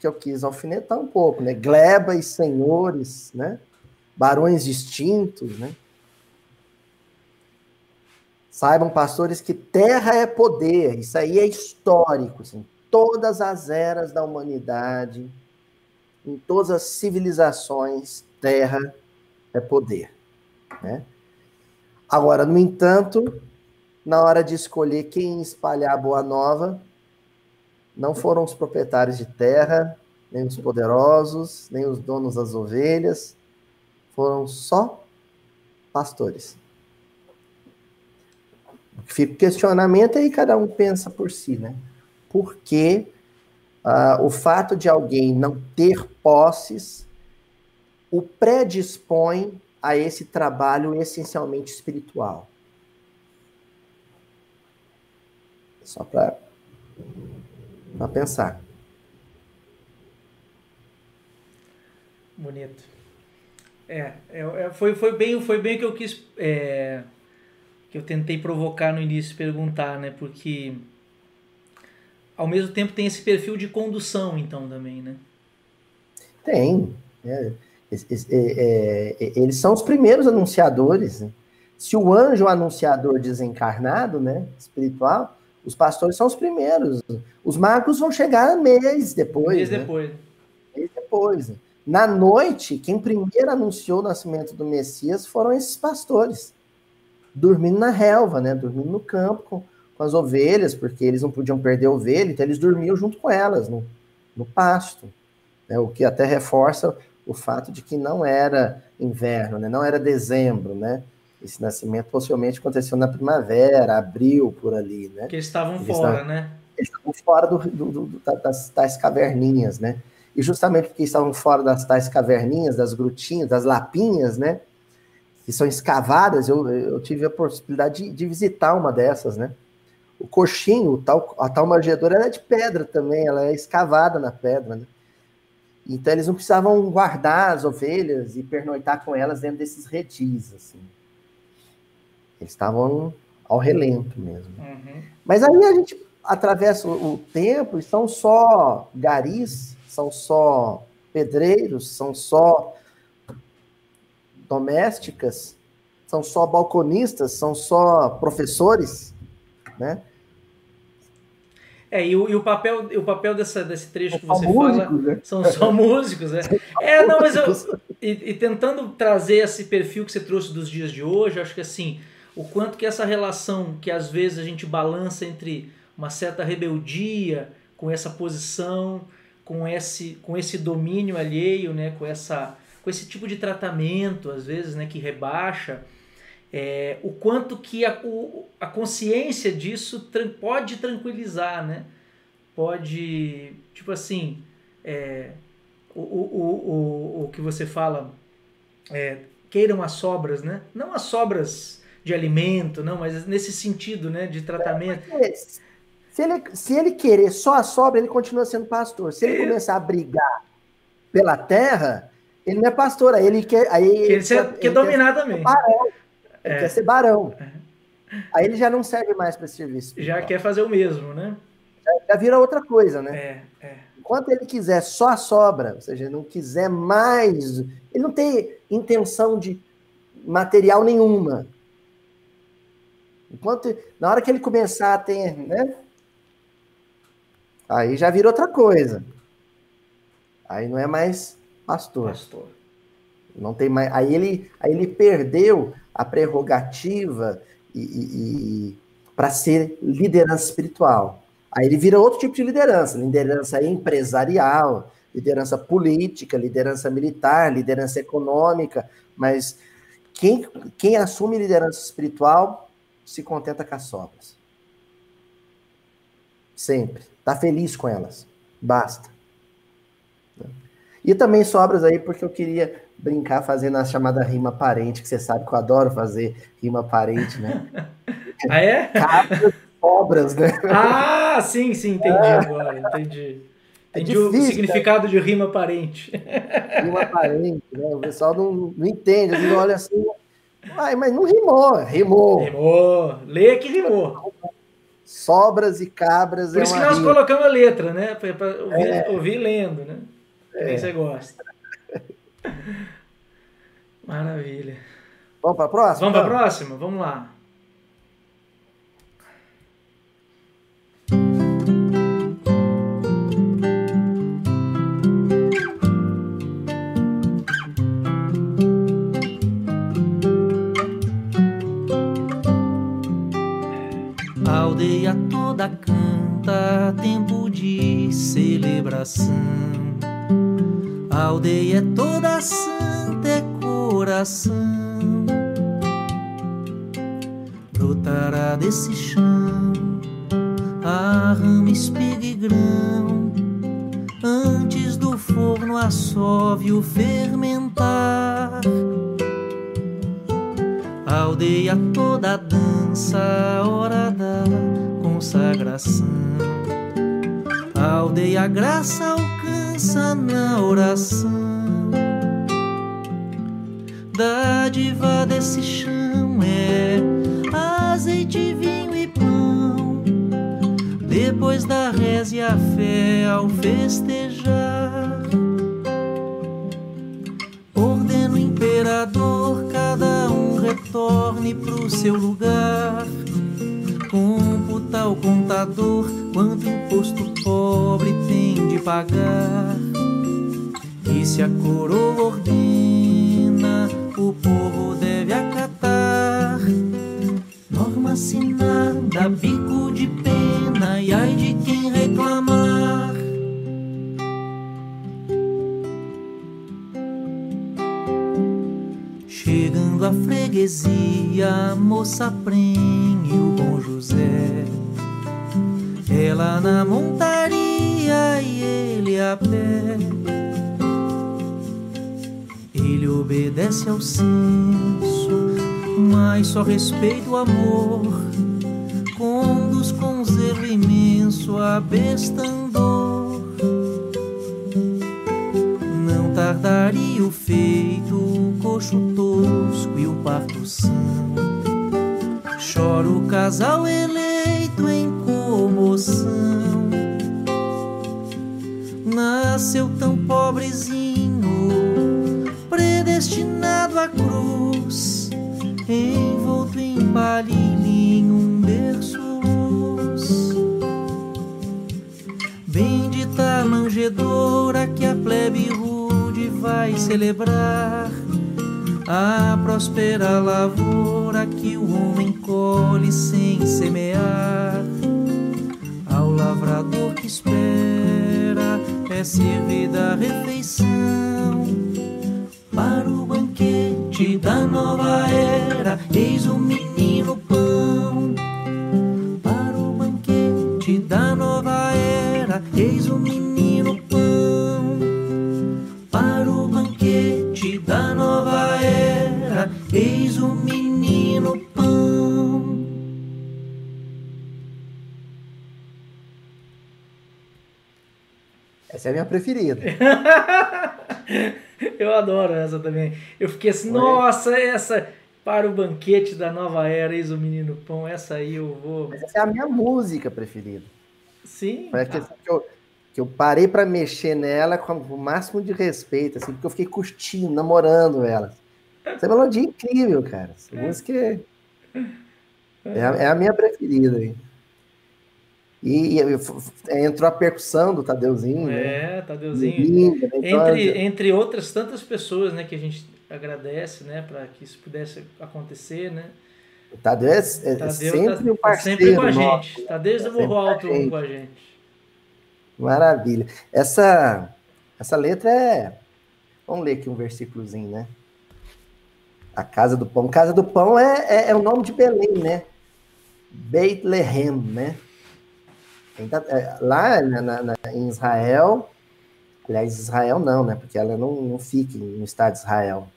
que eu quis alfinetar um pouco, né? Gleba e senhores, né? Barões distintos, né? Saibam, pastores, que terra é poder. Isso aí é histórico. Assim. Todas as eras da humanidade, em todas as civilizações, terra é poder. Né? Agora, no entanto, na hora de escolher quem espalhar a boa nova, não foram os proprietários de terra, nem os poderosos, nem os donos das ovelhas, foram só pastores. Fica o questionamento aí cada um pensa por si, né? Por que uh, o fato de alguém não ter posses o predispõe a esse trabalho essencialmente espiritual? Só para pensar. Bonito. É, é, é, foi, foi, bem, foi bem o que eu quis. É que eu tentei provocar no início, perguntar, né? Porque ao mesmo tempo tem esse perfil de condução, então, também, né? Tem. É, é, é, é, eles são os primeiros anunciadores. Né? Se o anjo anunciador desencarnado, né, espiritual, os pastores são os primeiros. Os magos vão chegar mês depois. Mês né? depois. Mês depois. Na noite, quem primeiro anunciou o nascimento do Messias foram esses pastores dormindo na relva, né? Dormindo no campo com, com as ovelhas, porque eles não podiam perder ovelha, então eles dormiam junto com elas, no, no pasto. Né? O que até reforça o fato de que não era inverno, né? não era dezembro, né? Esse nascimento possivelmente aconteceu na primavera, abril, por ali, né? Que eles estavam eles fora, estavam, né? Eles estavam fora do, do, do, das tais caverninhas, né? E justamente porque estavam fora das tais caverninhas, das grutinhas, das lapinhas, né? que são escavadas, eu, eu tive a possibilidade de, de, visitar uma dessas, né? O coxinho, o tal, a tal manjedoura, ela é de pedra também, ela é escavada na pedra, né? Então eles não precisavam guardar as ovelhas e pernoitar com elas dentro desses redis, assim. Eles estavam ao relento mesmo. Uhum. Mas aí a gente atravessa o, o tempo e são só garis, são só pedreiros, são só domésticas, são só balconistas, são só professores, né? É, e o, e o papel, o papel dessa, desse trecho que você músicos, fala né? são só (laughs) músicos, né? É, não, mas eu. E, e, tentando trazer esse perfil que você trouxe dos dias de hoje, acho que assim, o quanto que essa relação que às vezes a gente balança entre uma certa rebeldia com essa posição, com esse, com esse domínio alheio, né? Com essa com esse tipo de tratamento, às vezes, né, que rebaixa, é, o quanto que a, o, a consciência disso tran pode tranquilizar, né? Pode, tipo assim, é, o, o, o, o que você fala, é, queiram as sobras, né? Não as sobras de alimento, não, mas nesse sentido, né, de tratamento. Se ele, se ele querer só a sobra, ele continua sendo pastor. Se ele é. começar a brigar pela terra, ele não é pastor, aí ele quer. Aí ele, ele quer, quer, dominar quer também. Barão. Ele é. quer ser barão. Aí ele já não serve mais para esse serviço. Já quer fazer o mesmo, né? Já, já vira outra coisa, né? É, é. Enquanto ele quiser só a sobra, ou seja, não quiser mais, ele não tem intenção de material nenhuma. Enquanto na hora que ele começar a ter, né? Aí já vira outra coisa. Aí não é mais pastor. pastor. Não tem mais. Aí ele, aí ele perdeu a prerrogativa e, e, e para ser liderança espiritual. Aí ele vira outro tipo de liderança, liderança empresarial, liderança política, liderança militar, liderança econômica, mas quem, quem assume liderança espiritual se contenta com as sobras. Sempre. Tá feliz com elas. Basta. E também sobras aí porque eu queria brincar fazendo a chamada rima parente, que você sabe que eu adoro fazer rima parente, né? (laughs) ah, é? Cabras, sobras, né? Ah, sim, sim, entendi é. agora, entendi. É entendi é difícil, o significado né? de rima parente. Rima (laughs) parente, né? O pessoal não, não entende, eles olha assim, Ai, mas não rimou, rimou. Rimou, lê que rimou. Sobras e cabras. Por é isso que nós rima. colocamos a letra, né? Para ouvir, é. ouvir lendo, né? É. Quem você gosta. (laughs) Maravilha. Vamos para a próxima? Vamos para a próxima? Vamos lá. A aldeia toda canta, tempo de celebração a aldeia é toda santa, é coração. Brotará desse chão a rama, espiga e grão. Antes do forno assove o fermentar. A aldeia toda dança, a hora da consagração. A aldeia graça alcança pensa na oração. Dádiva desse chão é azeite, vinho e pão. Depois da reza e a fé ao festejar. Ordeno imperador, cada um retorne pro seu lugar. Computa o contador quanto imposto pobre tem de pagar. E se a coroa ordena, o povo deve acatar. Norma assinada, bico de pena, e ai de quem reclamar. Chegando à freguesia, a moça prenhe o bom José ela na montaria e ele a pé. Ele obedece ao senso, mas só respeita o amor. Conduz com zelo imenso a besta andor. Não tardaria o feito, o coxo tosco e o parto são. Chora o casal eleito em comoção. Nasceu tão pobrezinho, predestinado à cruz, envolto em palhinho, um berço luz. Bendita manjedora que a plebe rude vai celebrar a próspera lavoura que o homem colhe sem semear lavrador que espera é servida a refeição para o banquete da nova era. Eis o menino pão Essa é a minha preferida. (laughs) eu adoro essa também. Eu fiquei assim, nossa, essa para o banquete da nova era, eis o menino pão, essa aí eu vou. Mas essa é a minha música preferida. Sim. Foi que, que, eu, que eu parei para mexer nela com o máximo de respeito, assim, porque eu fiquei curtindo, namorando ela. Essa melodia é incrível, cara. Essa é. música é, é, a, é a minha preferida. Hein? E, e, entrou a percussão do Tadeuzinho. É, né? Tadeuzinho. né? então, entre, entre outras tantas pessoas né, que a gente agradece né, para que isso pudesse acontecer. Né? O Tadeu é, é Tadeu sempre tá, um parceiro. Sempre com a gente. Está desde o Morro Alto com a gente. Maravilha. Essa, essa letra é. Vamos ler aqui um versículozinho, né? A Casa do Pão. Casa do Pão é, é, é o nome de Belém, né? Bethlehem, né? Então, é, lá na, na, em Israel, aliás, Israel não, né? Porque ela não, não fica no Estado de Israel.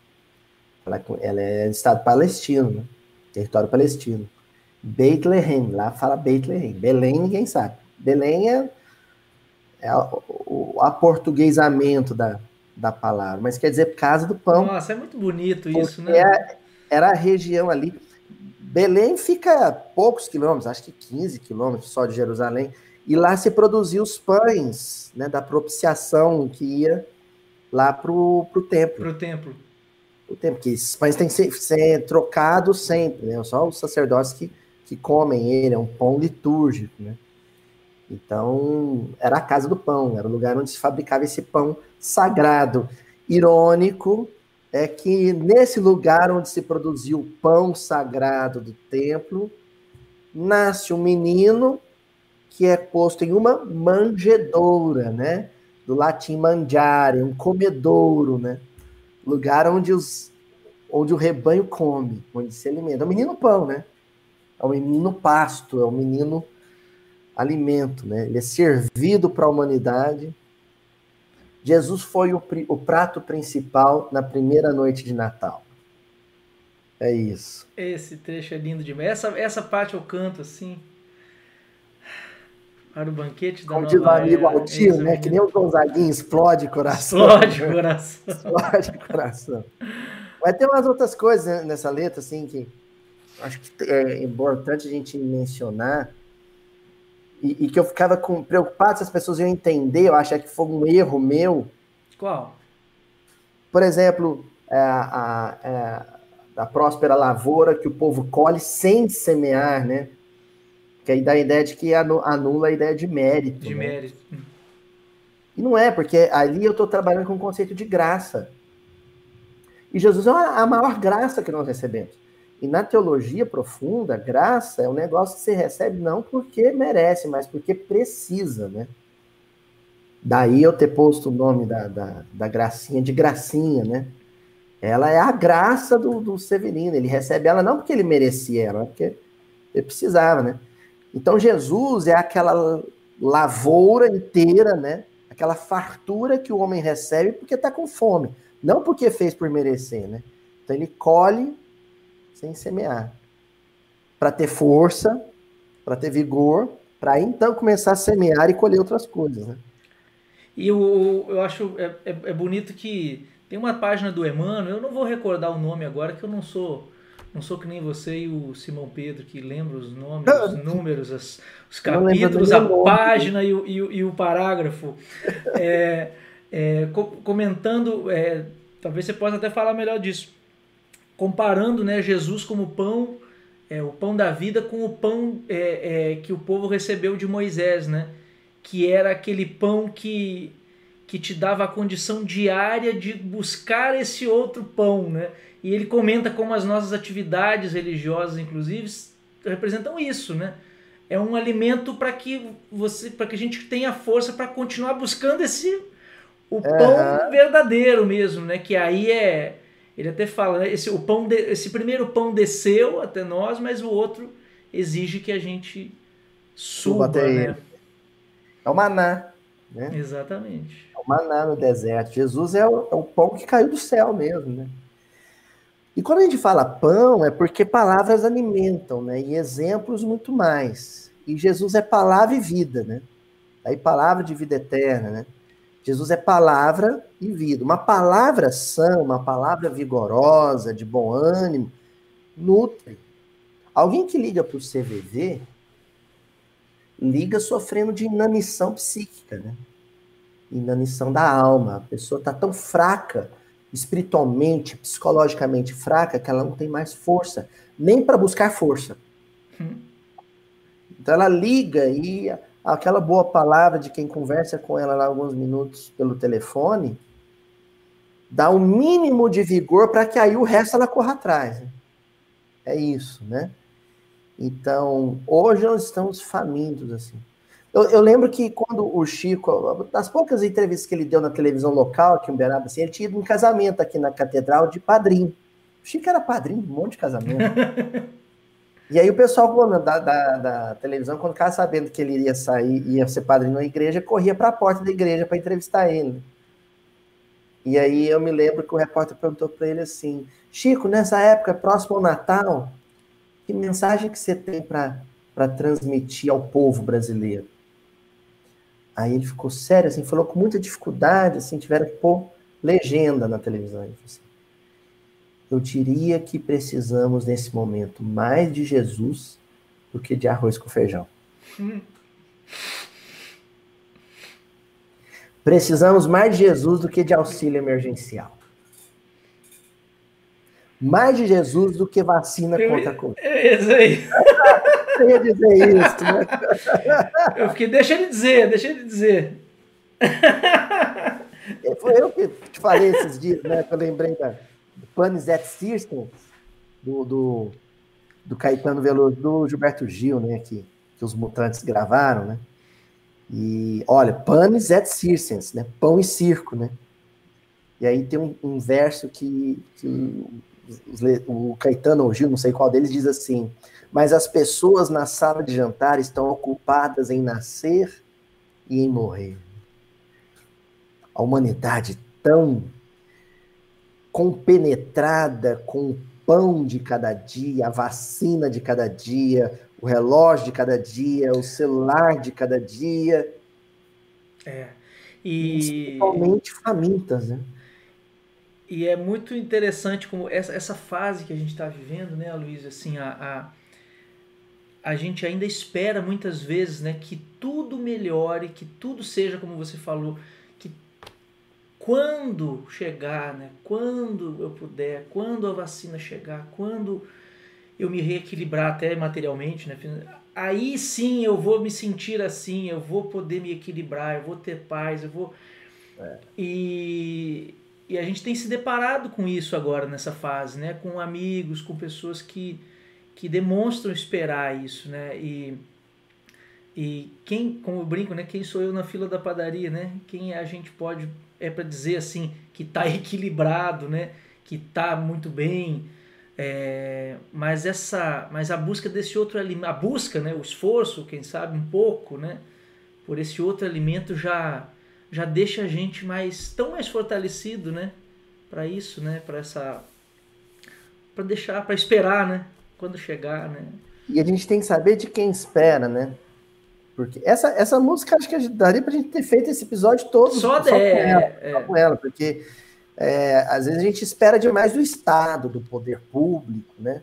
Ela, ela é Estado palestino, né? território palestino. Bethlehem, lá fala Bethlehem. Belém ninguém sabe. Belém é, é o, o aportuguesamento da, da palavra, mas quer dizer casa do pão. Nossa, é muito bonito isso, né? É, era a região ali. Belém fica a poucos quilômetros, acho que 15 quilômetros só de Jerusalém, e lá se produziam os pães né, da propiciação que ia lá para o templo. Para o templo. O templo, que esses pães têm que ser, ser trocados sempre, né? Só os sacerdotes que, que comem ele, é um pão litúrgico, né? Então, era a casa do pão, era o lugar onde se fabricava esse pão sagrado. Irônico é que nesse lugar onde se produziu o pão sagrado do templo, nasce um menino que é posto em uma manjedoura, né? Do latim mangiare, um comedouro, né? Lugar onde, os, onde o rebanho come, onde se alimenta. É o menino pão, né? É o menino pasto, é o menino alimento, né? Ele é servido para a humanidade. Jesus foi o, o prato principal na primeira noite de Natal. É isso. Esse trecho é lindo demais. Essa, essa parte eu canto assim. Para o banquete da Como diz o amigo Altinho, né? Que nem o Gonzaguinho, explode coração. Explode coração. (laughs) explode coração. Mas tem umas outras coisas nessa letra, assim, que acho que é importante a gente mencionar. E, e que eu ficava com, preocupado se as pessoas iam entender, eu achei que foi um erro meu. Qual? Por exemplo, é, a, a, é, a próspera lavoura que o povo colhe sem semear, né? Que aí dá a ideia de que anula a ideia de mérito. De né? mérito. E não é, porque ali eu estou trabalhando com o conceito de graça. E Jesus é a maior graça que nós recebemos. E na teologia profunda, graça é um negócio que você recebe não porque merece, mas porque precisa, né? Daí eu ter posto o nome da, da, da gracinha de gracinha, né? Ela é a graça do, do Severino. Ele recebe ela não porque ele merecia ela, porque ele precisava, né? Então Jesus é aquela lavoura inteira, né? Aquela fartura que o homem recebe porque está com fome, não porque fez por merecer, né? Então ele colhe sem semear, para ter força, para ter vigor, para então começar a semear e colher outras coisas, né? E eu, eu acho é, é, é bonito que tem uma página do Emmanuel, eu não vou recordar o nome agora, que eu não sou não sou que nem você e o Simão Pedro, que lembra os nomes, os números, as, os capítulos, a página e o, e, o, e o parágrafo. É, é, comentando, é, talvez você possa até falar melhor disso. Comparando né, Jesus como pão, é, o pão da vida, com o pão é, é, que o povo recebeu de Moisés, né? que era aquele pão que, que te dava a condição diária de buscar esse outro pão. Né? E ele comenta como as nossas atividades religiosas, inclusive, representam isso, né? É um alimento para que você, para que a gente tenha força para continuar buscando esse o pão verdadeiro mesmo, né? Que aí é, ele até fala, né? esse o pão, de, esse primeiro pão desceu até nós, mas o outro exige que a gente suba, né? É o maná, né? Exatamente. O maná no deserto. Jesus é o, é o pão que caiu do céu mesmo, né? E quando a gente fala pão, é porque palavras alimentam, né? E exemplos muito mais. E Jesus é palavra e vida, né? Aí palavra de vida eterna, né? Jesus é palavra e vida. Uma palavra sã, uma palavra vigorosa, de bom ânimo, nutre. Alguém que liga para o CVV, liga sofrendo de inanição psíquica, né? Inanição da alma. A pessoa está tão fraca espiritualmente, psicologicamente fraca, que ela não tem mais força, nem para buscar força. Hum. Então ela liga e aquela boa palavra de quem conversa com ela lá alguns minutos pelo telefone dá o um mínimo de vigor para que aí o resto ela corra atrás. Né? É isso, né? Então, hoje nós estamos famintos assim. Eu, eu, lembro que quando o Chico, das poucas entrevistas que ele deu na televisão local aqui em Uberaba, assim, ele tinha ido um casamento aqui na catedral de padrinho. O Chico era padrinho de um monte de casamento. (laughs) E aí o pessoal da, da, da, televisão, quando ficava sabendo que ele iria sair, ia ser padrinho na igreja, corria para a porta da igreja para entrevistar ele. E aí eu me lembro que o repórter perguntou para ele assim: Chico, nessa época próximo ao Natal, que mensagem que você tem para transmitir ao povo brasileiro? Aí ele ficou sério, assim, falou com muita dificuldade, assim, tiveram que pôr legenda na televisão. Ele assim, eu diria que precisamos, nesse momento, mais de Jesus do que de arroz com feijão. (laughs) Precisamos mais de Jesus do que de auxílio emergencial. Mais de Jesus do que vacina eu, contra a Covid. É isso aí. (laughs) Eu ia dizer isso, né? Eu fiquei, deixa ele dizer, deixa ele dizer. Foi eu que te falei esses dias, né? Que eu lembrei da, Panis et Circens, do, do, do, Caetano Veloso, do Gilberto Gil, né, que, que os mutantes gravaram, né? E olha, Panis et Circens, né? Pão e circo, né? E aí tem um, um verso que, que o, Caetano ou Gil, não sei qual deles, diz assim: Mas as pessoas na sala de jantar estão ocupadas em nascer e em morrer. A humanidade tão compenetrada com o pão de cada dia, a vacina de cada dia, o relógio de cada dia, o celular de cada dia. É. E... Principalmente famintas, né? E é muito interessante como essa, essa fase que a gente está vivendo, né, Luiz? Assim, a, a, a gente ainda espera muitas vezes né, que tudo melhore, que tudo seja como você falou, quando chegar, né? quando eu puder, quando a vacina chegar, quando eu me reequilibrar até materialmente, né? aí sim eu vou me sentir assim, eu vou poder me equilibrar, eu vou ter paz, eu vou. É. E, e a gente tem se deparado com isso agora nessa fase, né? com amigos, com pessoas que, que demonstram esperar isso. Né? E, e quem, como eu brinco, né? quem sou eu na fila da padaria? Né? Quem a gente pode é para dizer assim que está (laughs) equilibrado, né? Que está muito bem. É, mas essa, mas a busca desse outro alimento, a busca, né? O esforço, quem sabe um pouco, né? Por esse outro alimento já já deixa a gente mais tão mais fortalecido, né? Para isso, né? Para essa, para deixar, para esperar, né? Quando chegar, né? E a gente tem que saber de quem espera, né? Porque essa, essa música acho que daria pra gente ter feito esse episódio todo só, só, é, com, ela, é. só com ela, porque é, às vezes a gente espera demais do Estado, do poder público, né?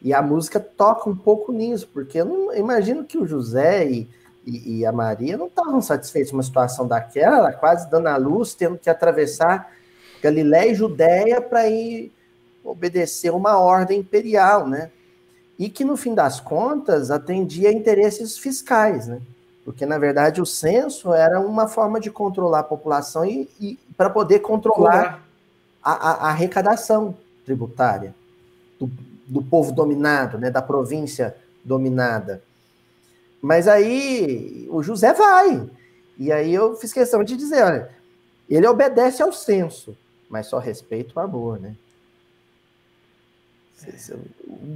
E a música toca um pouco nisso, porque eu não eu imagino que o José e, e, e a Maria não estavam satisfeitos com uma situação daquela, quase dando a luz, tendo que atravessar Galiléia e Judéia para ir obedecer uma ordem imperial, né? e que, no fim das contas, atendia a interesses fiscais, né? Porque, na verdade, o censo era uma forma de controlar a população e, e para poder controlar a, a, a, arrecadação tributária do, do povo dominado, né? da província dominada. Mas aí o José vai. E aí eu fiz questão de dizer, olha, ele obedece ao censo, mas só respeita o amor, né?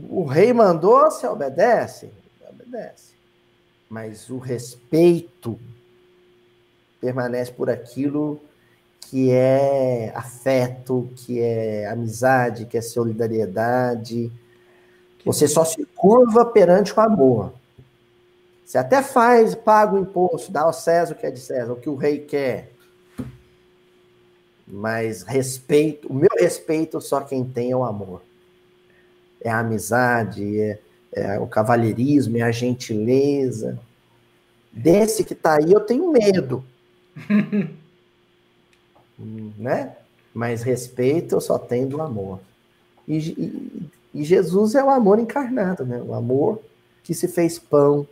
O rei mandou, você obedece? Obedece. Mas o respeito permanece por aquilo que é afeto, que é amizade, que é solidariedade. Você só se curva perante o amor. Você até faz, paga o imposto, dá ao César o que é de César, o que o rei quer. Mas respeito, o meu respeito só quem tem é o amor é a amizade, é, é o cavalheirismo, é a gentileza. Desse que está aí eu tenho medo. (laughs) né? Mas respeito eu só tenho do amor. E, e, e, Jesus é o amor encarnado, né? O amor que se fez pão,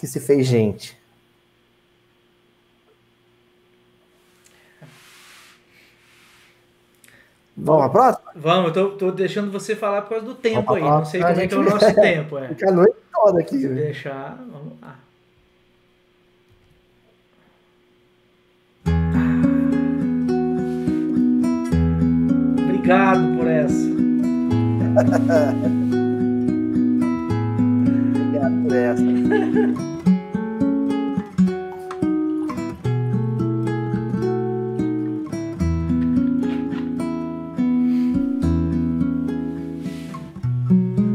que se fez gente. Vamos à próxima? Vamos, eu tô, tô deixando você falar por causa do tempo aí. Não sei como é que é o nosso (laughs) tempo. É. Fica a noite toda aqui. Vou deixar, vamos lá. Obrigado por essa. (laughs) por essa.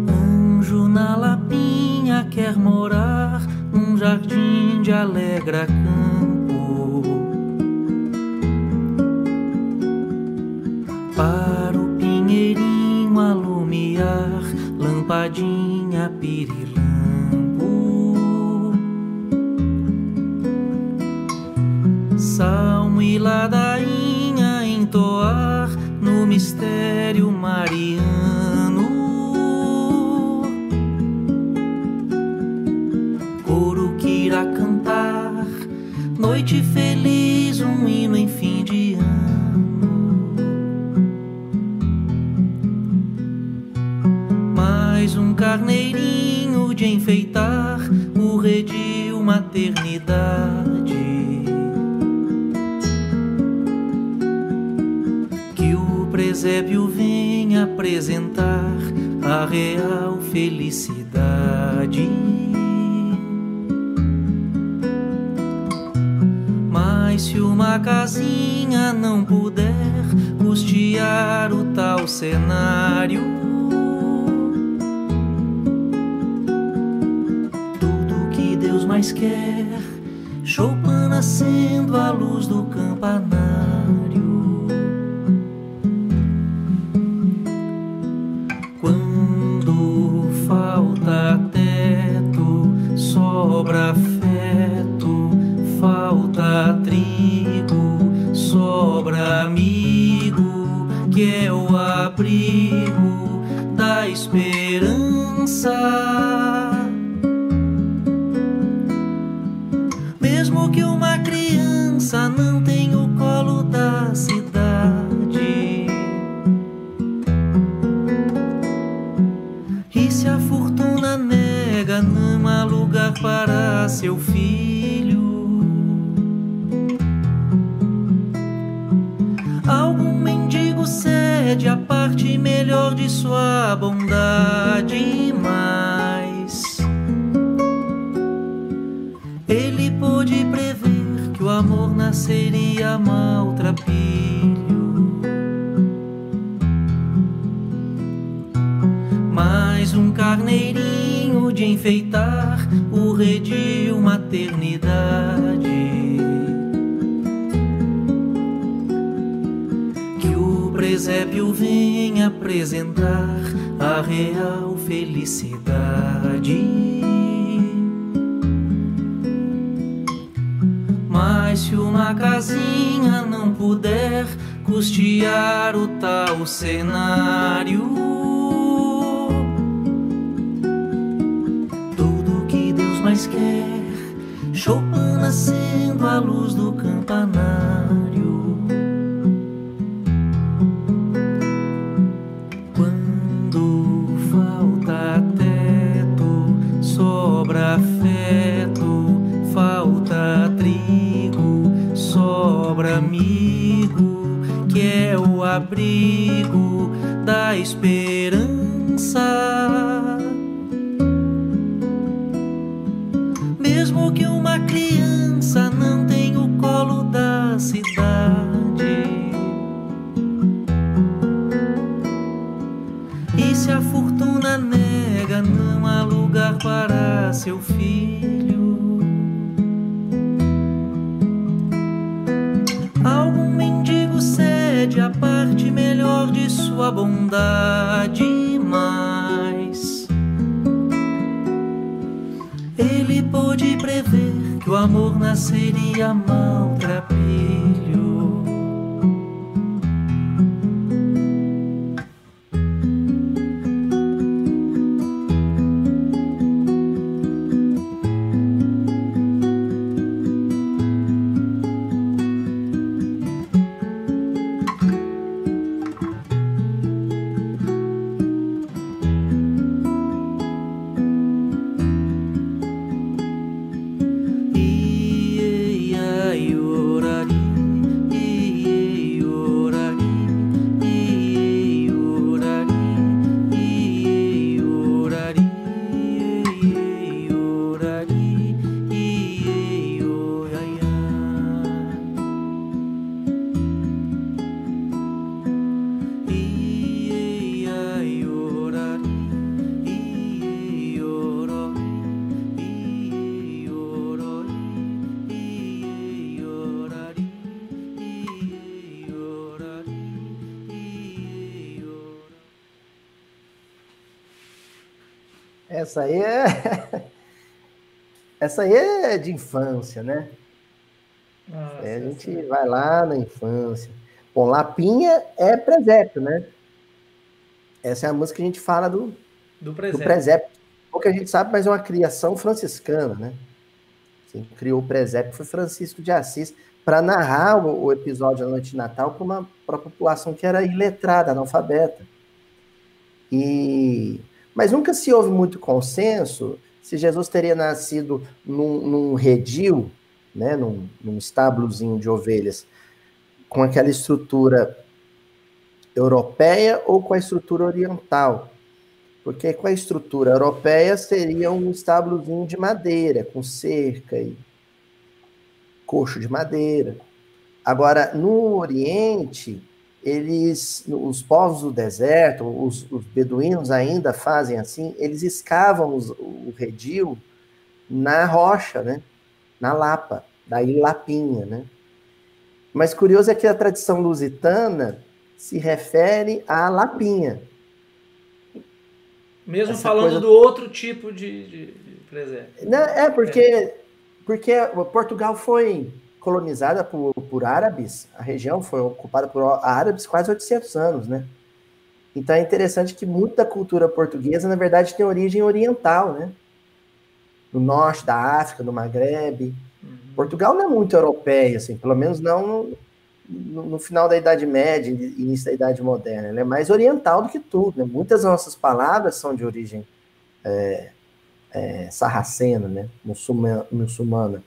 Anjo na lapinha quer morar num jardim de alegra campo. Para o pinheirinho alumiar, lampadinha pirilampo. Maternidade. Que o presépio venha apresentar a real felicidade. Mas se uma casinha não puder custear o tal cenário, mais quer, Chopin nascendo à luz do campanário. Quando falta teto, sobra afeto, falta trigo, sobra amigo, que é o abrigo da esperança. Não tenha o colo da cidade. E se a fortuna nega, não há lugar para seu filho. Algum mendigo cede a parte melhor de sua bondade, nasceria maltrapilho. Mais um carneirinho de enfeitar o redil maternidade. Que o presépio venha apresentar a real felicidade. Mas se uma casinha não puder custear o tal cenário, tudo que Deus mais quer, Chopin nascendo à luz do campanário. Abrigo da esperança. Mesmo que uma criança não tenha o colo da cidade. E se a fortuna nega, não há lugar para seu filho. Sua bondade, mas ele pôde prever que o amor nasceria maltrapilho. Essa aí é. (laughs) Essa aí é de infância, né? Nossa, é, a gente é... vai lá na infância. Bom, Lapinha é presépio, né? Essa é a música que a gente fala do, do presépio. Do presépio. Pouca gente sabe, mas é uma criação franciscana, né? Quem criou o presépio foi Francisco de Assis para narrar o, o, episódio da Noite de Natal para uma pra população que era iletrada, analfabeta. E mas nunca se houve muito consenso se Jesus teria nascido num, num redil, né, num, num estábulozinho de ovelhas, com aquela estrutura europeia ou com a estrutura oriental. Porque com a estrutura europeia seria um estábulozinho de madeira, com cerca e coxo de madeira. Agora, no Oriente, eles, os povos do deserto, os, os beduínos ainda fazem assim, eles escavam os, o redil na rocha, né? Na lapa, daí lapinha, né? Mas curioso é que a tradição lusitana se refere à lapinha. Mesmo Essa falando coisa... do outro tipo de, de, de presépio. Não, é porque, é. porque Portugal foi colonizada por, por árabes, a região foi ocupada por árabes quase 800 anos, né? Então é interessante que muita cultura portuguesa, na verdade, tem origem oriental, né? No norte da África, no Maghreb. Uhum. Portugal não é muito europeia, assim, pelo menos não no, no, final da Idade Média, início da Idade Moderna. Ela é mais oriental do que tudo, né? Muitas das nossas palavras são de origem é, é, sarracena, né? Muçulmana. muçulmana.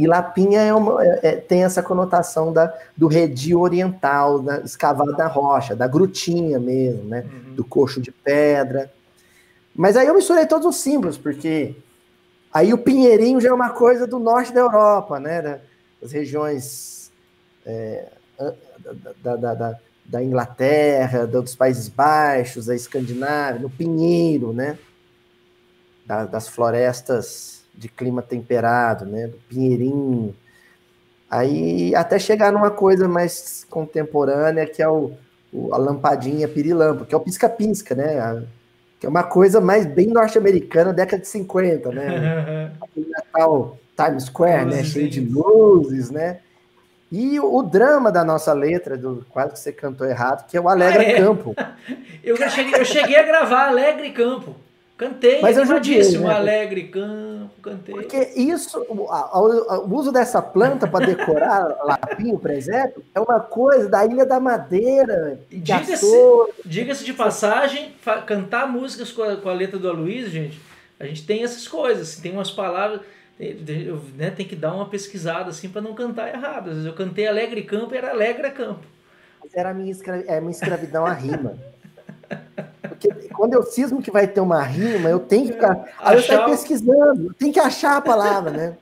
E lapinha é uma, é, é, tem essa conotação da, do redil oriental, da, escavado na rocha, da grutinha mesmo, né? Uhum. Do coxo de pedra. Mas aí eu misturei todos os símbolos, porque aí o pinheirinho já é uma coisa do norte da Europa, né? Das regiões é, da, da, da, da, Inglaterra, dos Países Baixos, da Escandinávia, no pinheiro, né? das florestas de clima temperado, né? Do pinheirinho. Aí até chegar numa coisa mais contemporânea, que é o, o a lampadinha pirilampo, que é o pisca-pisca, né? A, que é uma coisa mais bem norte-americana, década de 50, né? (laughs) Aquele Natal Times Square, né? Cheio de luzes, né? E o, o, drama da nossa letra, do quase que você cantou errado, que é o Alegre ah, é? Campo. (laughs) eu, cheguei, eu cheguei a gravar Alegre Campo. Cantei, mas eu já disse, um alegre campo, cantei. Porque isso, o, uso dessa planta para decorar (laughs) lapinho, por exemplo, é uma coisa da Ilha da Madeira. Diga-se diga de passagem, cantar músicas com a, com a letra do Aloysio, gente, a gente tem essas coisas, tem umas palavras, eu, né, tem que dar uma pesquisada assim para não cantar errado. Às vezes eu cantei Alegre Campo e era Alegre Campo. Mas era a minha, escra... é minha escravidão a rima. (laughs) Porque quando eu cismo que vai ter uma rima, eu tenho que ficar. Aí eu saio pesquisando, eu tenho que achar a palavra, né?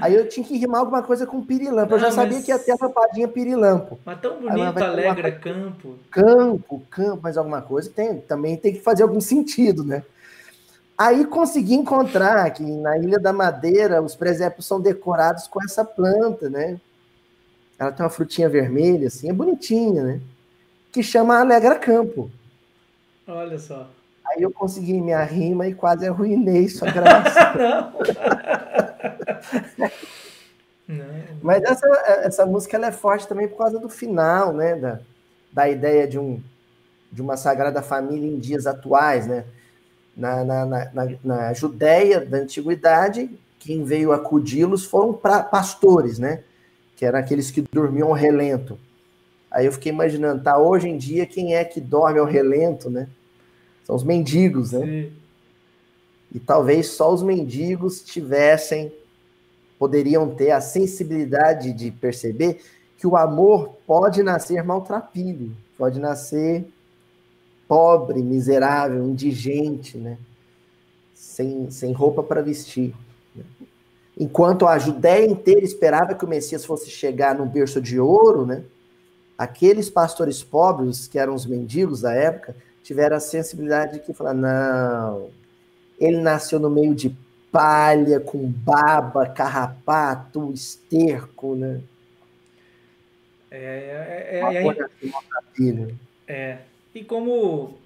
Aí eu tinha que rimar alguma coisa com pirilampo. Eu já sabia mas... que ia ter a lampadinha pirilampo. Mas tão bonito, alegre, uma... campo. Campo, campo, mas alguma coisa tem, também tem que fazer algum sentido, né? Aí consegui encontrar que na Ilha da Madeira os presépios são decorados com essa planta, né? Ela tem uma frutinha vermelha, assim, é bonitinha, né? Que chama Alegra Campo. Olha só. Aí eu consegui minha rima e quase arruinei sua gravação. (laughs) Não. Mas essa, essa música ela é forte também por causa do final, né? Da, da ideia de, um, de uma Sagrada Família em dias atuais, né? Na, na, na, na Judéia da Antiguidade, quem veio acudi-los foram pra, pastores, né? Que eram aqueles que dormiam ao relento. Aí eu fiquei imaginando, tá, hoje em dia, quem é que dorme ao relento, né? São os mendigos, né? Sim. E talvez só os mendigos tivessem, poderiam ter a sensibilidade de perceber que o amor pode nascer maltrapilho, pode nascer pobre, miserável, indigente, né? Sem, sem roupa para vestir. Né? Enquanto a Judéia inteira esperava que o Messias fosse chegar no berço de ouro, né? aqueles pastores pobres, que eram os mendigos da época, tiveram a sensibilidade de que falar, não, ele nasceu no meio de palha, com baba, carrapato, esterco, né? É, é, é, é, é, e como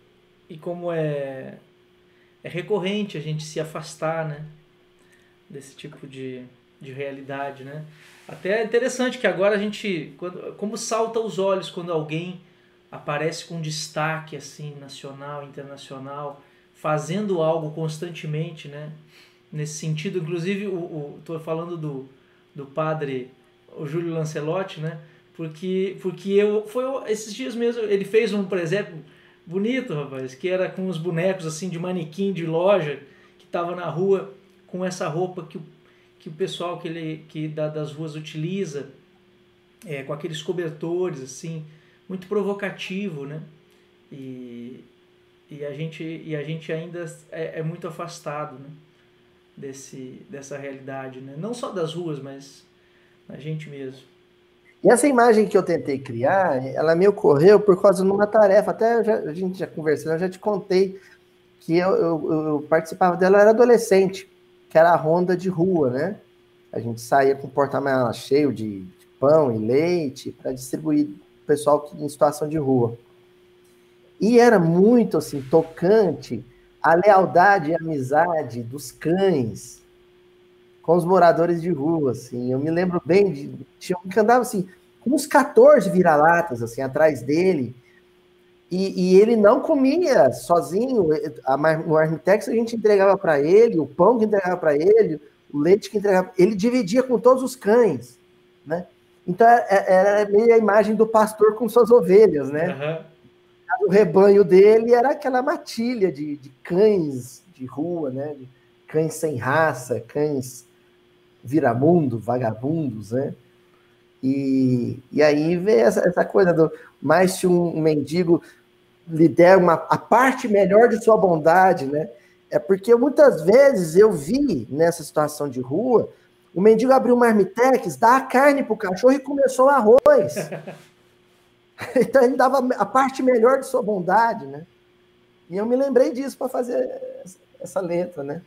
e como é é recorrente a gente se afastar, né? Desse tipo de, de realidade, né? Até é interessante que agora a gente, quando, como salta os olhos quando alguém aparece com destaque assim nacional, internacional, fazendo algo constantemente, né? Nesse sentido, inclusive, o, tô falando do, do padre o Júlio Lancelotti, né? Porque porque eu foi esses dias mesmo ele fez um presépio bonito, rapaz, que era com os bonecos assim de manequim de loja que tava na rua com essa roupa que o, que o pessoal que ele que da, das ruas utiliza, é, com aqueles cobertores assim, muito provocativo, né? E, e a gente e a gente ainda é, é muito afastado, né? Desse dessa realidade, né? Não só das ruas, mas a gente mesmo. E essa imagem que eu tentei criar, ela me ocorreu por causa de uma tarefa. Até já, a gente já conversou, eu já te contei que eu, eu, eu, participava dela, eu era adolescente, que era a ronda de rua, né? A gente saía com o porta-mala cheio de, de, pão e leite para distribuir pessoal em situação de rua. E era muito assim tocante a lealdade e a amizade dos cães com os moradores de rua, assim. Eu me lembro bem de tinha um que andava assim, com uns 14 vira-latas assim atrás dele. E, e, ele não comia sozinho. A, no a gente entregava para ele, o pão que entregava para ele, o leite que entregava. Ele dividia com todos os cães, né? Então é, é, era meio a imagem do pastor com suas ovelhas, né? Uhum. O rebanho dele era aquela matilha de, de cães de rua, né? De cães sem raça, cães viramundo, vagabundos, né? E, e aí vem essa, essa coisa do mais se um mendigo lhe der uma, a parte melhor de sua bondade, né? É porque muitas vezes eu vi nessa situação de rua, o mendigo abriu uma marmitex, dá a carne para o cachorro e começou o arroz. (laughs) então ele dava a parte melhor de sua bondade, né? E eu me lembrei disso para fazer essa letra, né?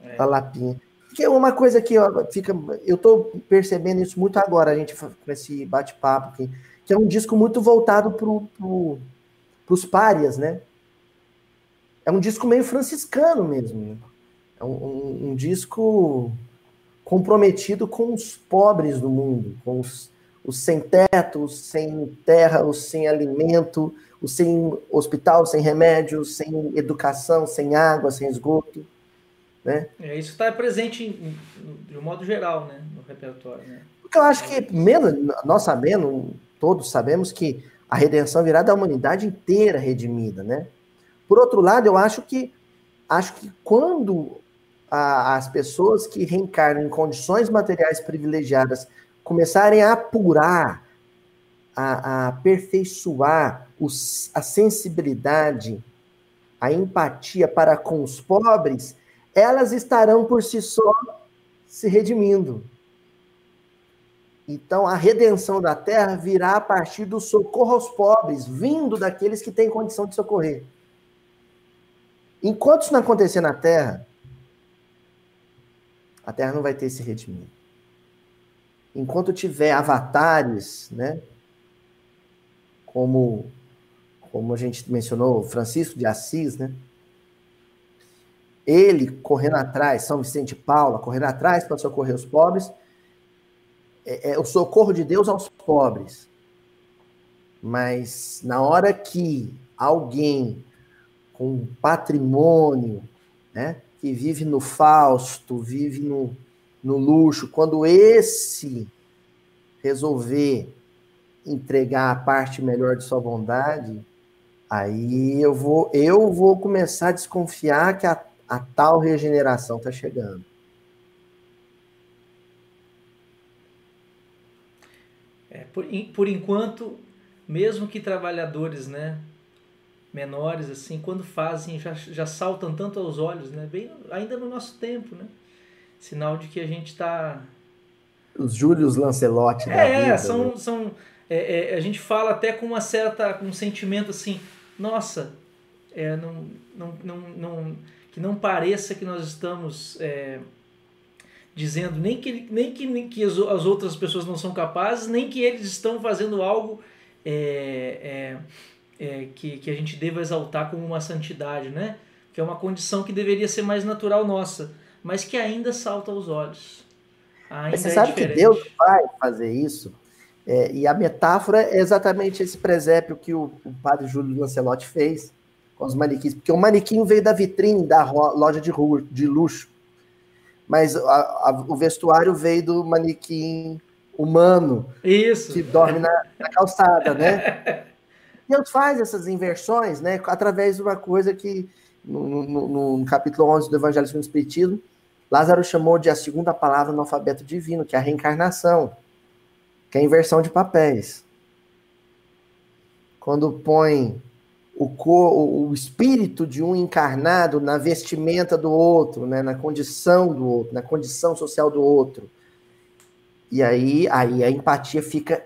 É. A lapinha. Que é uma coisa que ó, fica. Eu estou percebendo isso muito agora, a gente com esse bate-papo aqui, que é um disco muito voltado para pro, os párias, né? É um disco meio franciscano mesmo. Né? É um, um, um, disco comprometido com os pobres do mundo, com os, os sem teto, os sem terra, os sem alimento, os sem hospital, sem remédio, sem educação, sem água, sem esgoto. Né? É, isso está presente em, de um modo geral né, no repertório. Né? Porque eu acho que, menos, nós sabemos, todos sabemos que a redenção virá da humanidade inteira redimida. Né? Por outro lado, eu acho que, acho que quando a, as pessoas que reencarnam em condições materiais privilegiadas começarem a apurar, a, a aperfeiçoar os, a sensibilidade, a empatia para com os pobres, elas estarão por si só se redimindo. Então, a redenção da terra virá a partir do socorro aos pobres, vindo daqueles que têm condição de socorrer. Enquanto isso não acontecer na terra, a terra não vai ter esse redimir. Enquanto tiver avatares, né? Como, como a gente mencionou, Francisco de Assis, né? ele correndo atrás, São Vicente Paula, correndo atrás para socorrer os pobres, é, é, o socorro de Deus aos pobres. Mas na hora que alguém com patrimônio, né, que vive no fausto, vive no, no luxo, quando esse resolver entregar a parte melhor de sua bondade, aí eu vou eu vou começar a desconfiar que a a tal regeneração está chegando. É, por, por enquanto, mesmo que trabalhadores, né, menores assim, quando fazem já, já saltam tanto aos olhos, né, bem ainda no nosso tempo, né, sinal de que a gente está os Júlios Lancelotti da é, vida, são né? são é, é, a gente fala até com uma certa com um sentimento assim, nossa, é, não, não, não, não que não pareça que nós estamos é, dizendo nem que, nem que, nem que as, as, outras pessoas não são capazes, nem que eles estão fazendo algo é, é, que, que a gente deva exaltar como uma santidade, né? que é uma condição que deveria ser mais natural nossa, mas que ainda salta aos olhos. Ainda você é sabe diferente. que Deus vai fazer isso? É, e a metáfora é exatamente esse presépio que o, o padre Júlio Lancelotti fez com os manequins, porque o manequim veio da vitrine da loja de, rua, de luxo, mas a- a- o vestuário veio do manequim humano Isso. que dorme na, na calçada, né? (laughs) Deus faz essas inversões, né, através de uma coisa que no, no- no capítulo 11 do Evangelho segundo o Espiritismo, Lázaro chamou de a segunda palavra no alfabeto divino, que é a reencarnação, que é a inversão de papéis. Quando põe o, o espírito de um encarnado na vestimenta do outro, né, na condição do outro, na condição social do outro. E aí, aí a empatia fica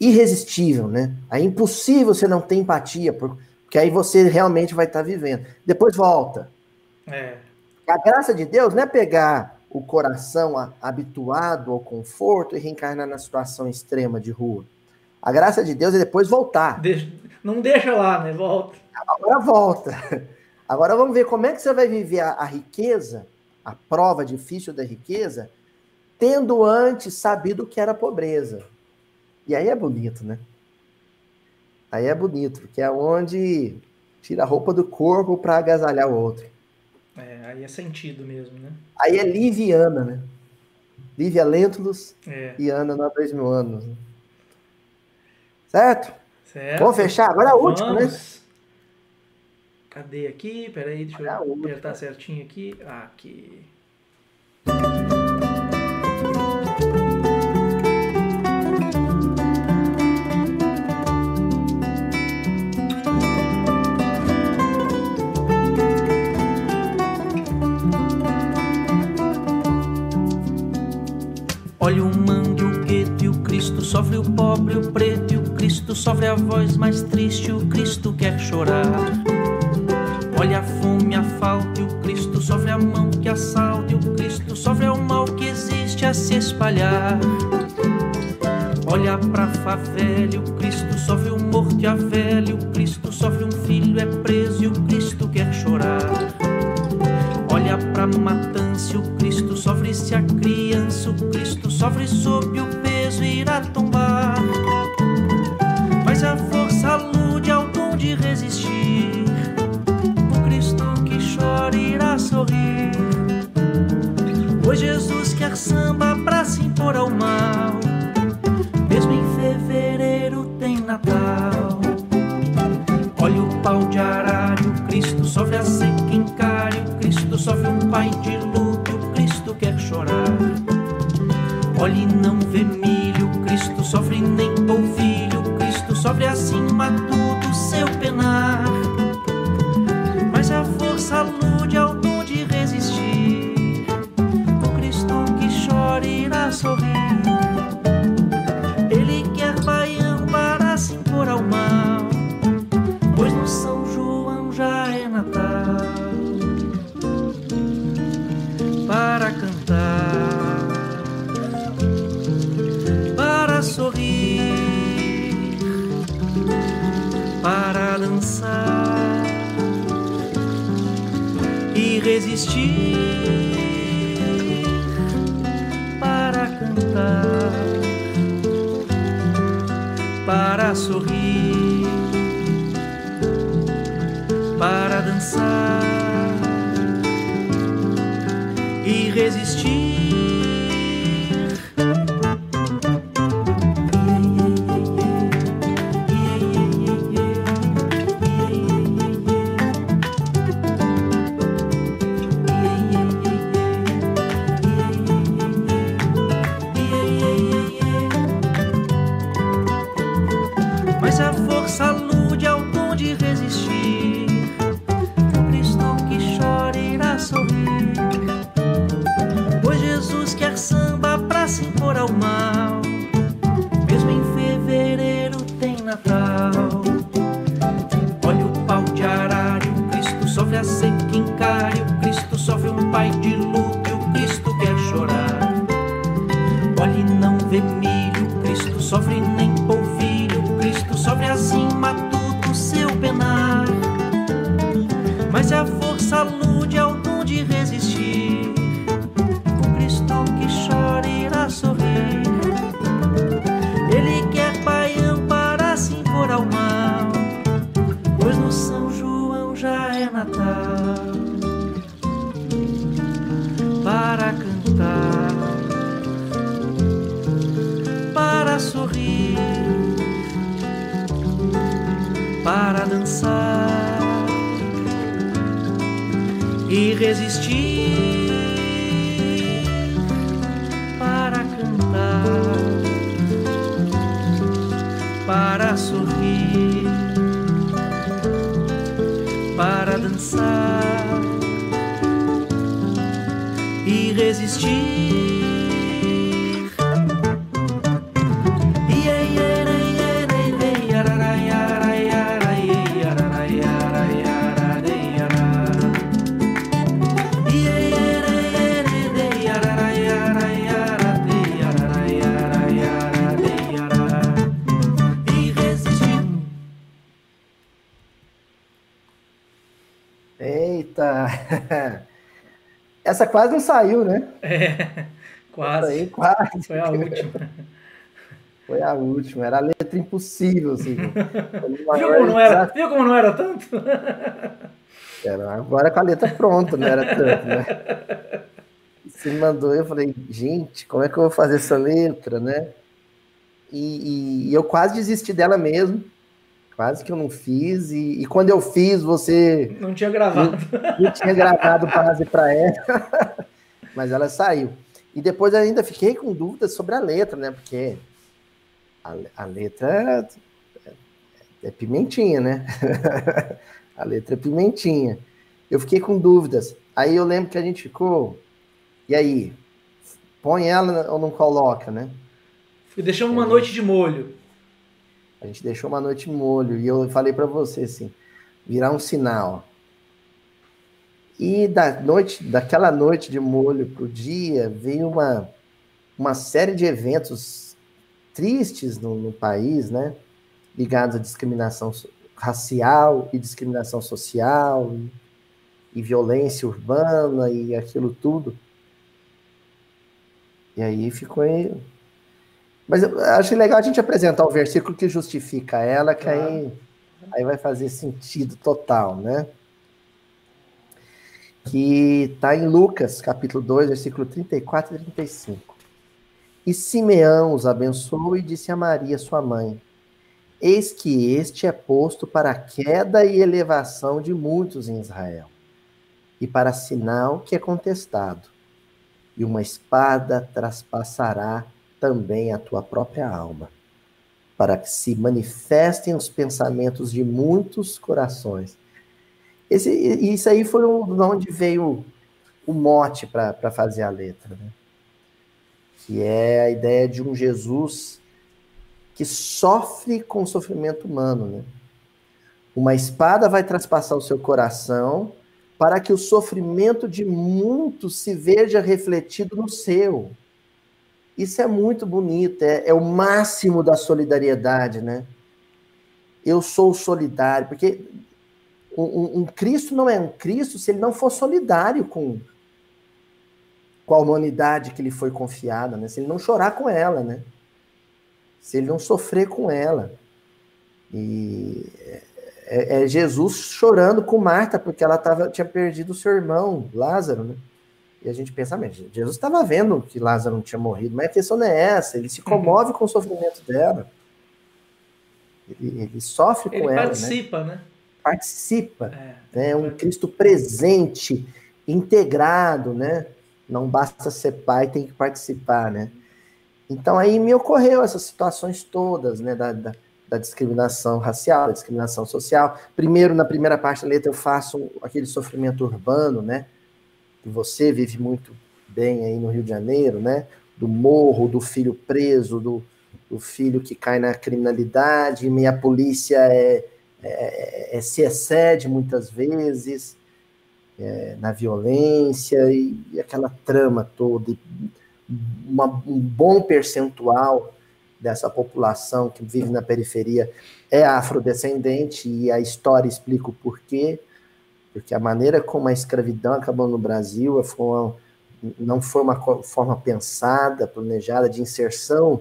irresistível, né? É impossível você não ter empatia, por- porque aí você realmente vai estar vivendo. Depois volta. É. A graça de Deus não é pegar o coração habituado ao conforto e reencarnar na situação extrema de rua. A graça de Deus é depois voltar. Deixa- não deixa lá, né? Volta. Agora volta. (laughs) Agora vamos ver como é que você vai viver a, a riqueza, a prova difícil da riqueza, tendo antes sabido o que era pobreza. E aí é bonito, né? Aí é bonito, porque é onde tira a roupa do corpo para agasalhar o outro. É, aí é sentido mesmo, né? Aí é Liviana, né? Lívia Lentulus É. e Ana há dois mil anos. né? Certo? Certo. Vamos fechar? Agora é a última, né? Cadê aqui? Peraí, deixa Olha eu última. apertar certinho aqui. Aqui. Pobre, o preto e o Cristo sofre a voz mais triste, o Cristo quer chorar. Olha a fome, a falta e o Cristo sofre a mão que assalta e o Cristo sofre ao mal que existe a se espalhar. Olha pra favela o Cristo sofre o morto e a velha, o Cristo sofre um filho, é preso e o Cristo quer chorar. Olha pra matança, o Cristo sofre se a criança, o Cristo sofre sob o peso e Pois Jesus quer samba pra se impor ao mal. Essa quase não saiu, né? É, (laughs) quase. Aí, quase. Foi a última. Foi a última, era a letra impossível, assim. viu, como não era, viu como não era tanto? Era, agora com a letra pronta, não era tanto, né? Você me mandou, eu falei, gente, como é que eu vou fazer essa letra, né? E, e, e eu quase desisti dela mesmo, quase que eu não fiz, e, e quando eu fiz, você. Não tinha gravado. Não, não tinha gravado base para ela, (laughs) mas ela saiu. E depois eu ainda fiquei com dúvidas sobre a letra, né? Porque a, a letra é, é pimentinha, né? (laughs) a letra é pimentinha. Eu fiquei com dúvidas. Aí eu lembro que a gente ficou. E aí? Põe ela ou não coloca, né? Deixamos uma é. noite de molho. A gente deixou uma noite molho e eu falei para você assim, virar um sinal. E da noite, daquela noite de molho pro dia, veio uma, uma série de eventos tristes no, no país, né? Ligados à discriminação racial e discriminação social e, e violência urbana e aquilo tudo. E aí ficou mas eu acho legal a gente apresentar o versículo que justifica ela, que claro. aí, aí vai fazer sentido total, né? Que está em Lucas, capítulo 2, versículo 34 e 35. E Simeão os abençoou e disse a Maria, sua mãe: Eis que este é posto para a queda e elevação de muitos em Israel, e para sinal que é contestado, e uma espada traspassará também a tua própria alma, para que se manifestem os pensamentos de muitos corações. Esse, isso aí foi de onde veio o mote para fazer a letra, né? que é a ideia de um Jesus que sofre com o sofrimento humano. Né? Uma espada vai traspassar o seu coração para que o sofrimento de muitos se veja refletido no seu. Isso é muito bonito, é, é o máximo da solidariedade, né? Eu sou solidário, porque um, um, Cristo não é um Cristo se ele não for solidário com, com a humanidade que lhe foi confiada, né? Se ele não chorar com ela, né? Se ele não sofrer com ela. E é, é Jesus chorando com Marta porque ela tava, tinha perdido o seu irmão, Lázaro, né? E a gente pensa, mas Jesus estava vendo que Lázaro não tinha morrido, mas a questão não é essa, ele se comove uhum. com o sofrimento dela. Ele, ele sofre ele com ela. Ele participa, né? Participa. É, né? um Cristo presente, integrado, né? Não basta ser pai, tem que participar, né? Então aí me ocorreu essas situações todas, né? Da, da, da discriminação racial, da discriminação social. Primeiro, na primeira parte da letra, eu faço aquele sofrimento urbano, né? Que você vive muito bem aí no Rio de Janeiro, né? Do morro, do filho preso, do, do filho que cai na criminalidade, e a polícia é, é, é, se excede muitas vezes é, na violência e, e, aquela trama toda. Uma, um bom percentual dessa população que vive na periferia é afrodescendente e a história explica o porquê porque a maneira como a escravidão acabou no Brasil foi uma, não foi uma forma pensada, planejada de inserção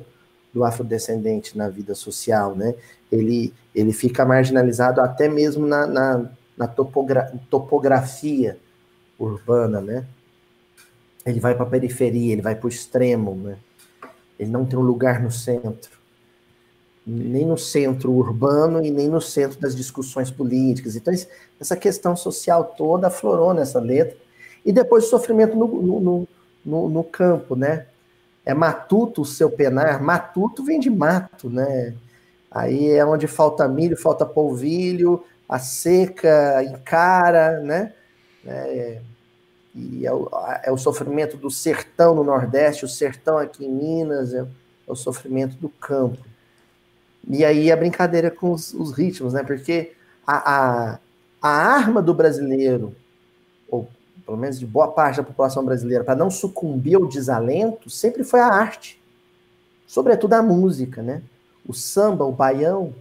do afrodescendente na vida social, né? Ele, ele fica marginalizado até mesmo na, na, na topogra topografia urbana, né? Ele vai para a periferia, ele vai para o extremo, né? Ele não tem um lugar no centro, nem no centro urbano e nem no centro das discussões políticas. Então, essa questão social toda aflorou nessa letra. E depois o sofrimento no, no, no, no campo, né? É matuto o seu penar, matuto vem de mato, né? Aí é onde falta milho, falta polvilho, a seca encara, né? É, e é o, é o, sofrimento do sertão no Nordeste, o sertão aqui em Minas, é, é o sofrimento do campo. E aí a brincadeira com os, os ritmos, né? Porque a, a, a, arma do brasileiro, ou pelo menos de boa parte da população brasileira, para não sucumbir ao desalento, sempre foi a arte. Sobretudo a música, né? O samba, o baião.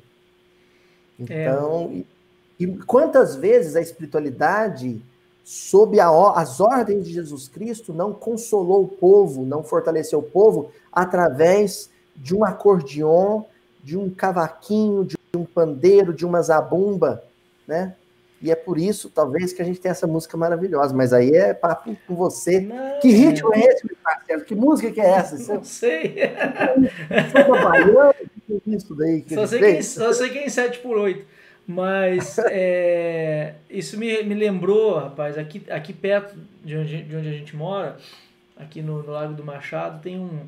Então, é. e, e quantas vezes a espiritualidade sob a, as ordens de Jesus Cristo, não consolou o povo, não fortaleceu o povo através de um acordeon, de um cavaquinho, de um pandeiro, de uma zabumba, né? E é por isso, talvez, que a gente tem essa música maravilhosa. Mas aí é papo com você. Não, que ritmo é esse, Marcelo? Que música que é essa? Não sei. Samba baiano? Que é isso daí? Que só, sei quem, só sei quem é 7 por 8 mas é, isso me, me lembrou, rapaz, aqui, aqui perto de onde, de onde a gente mora, aqui no, no Lago do Machado, tem um.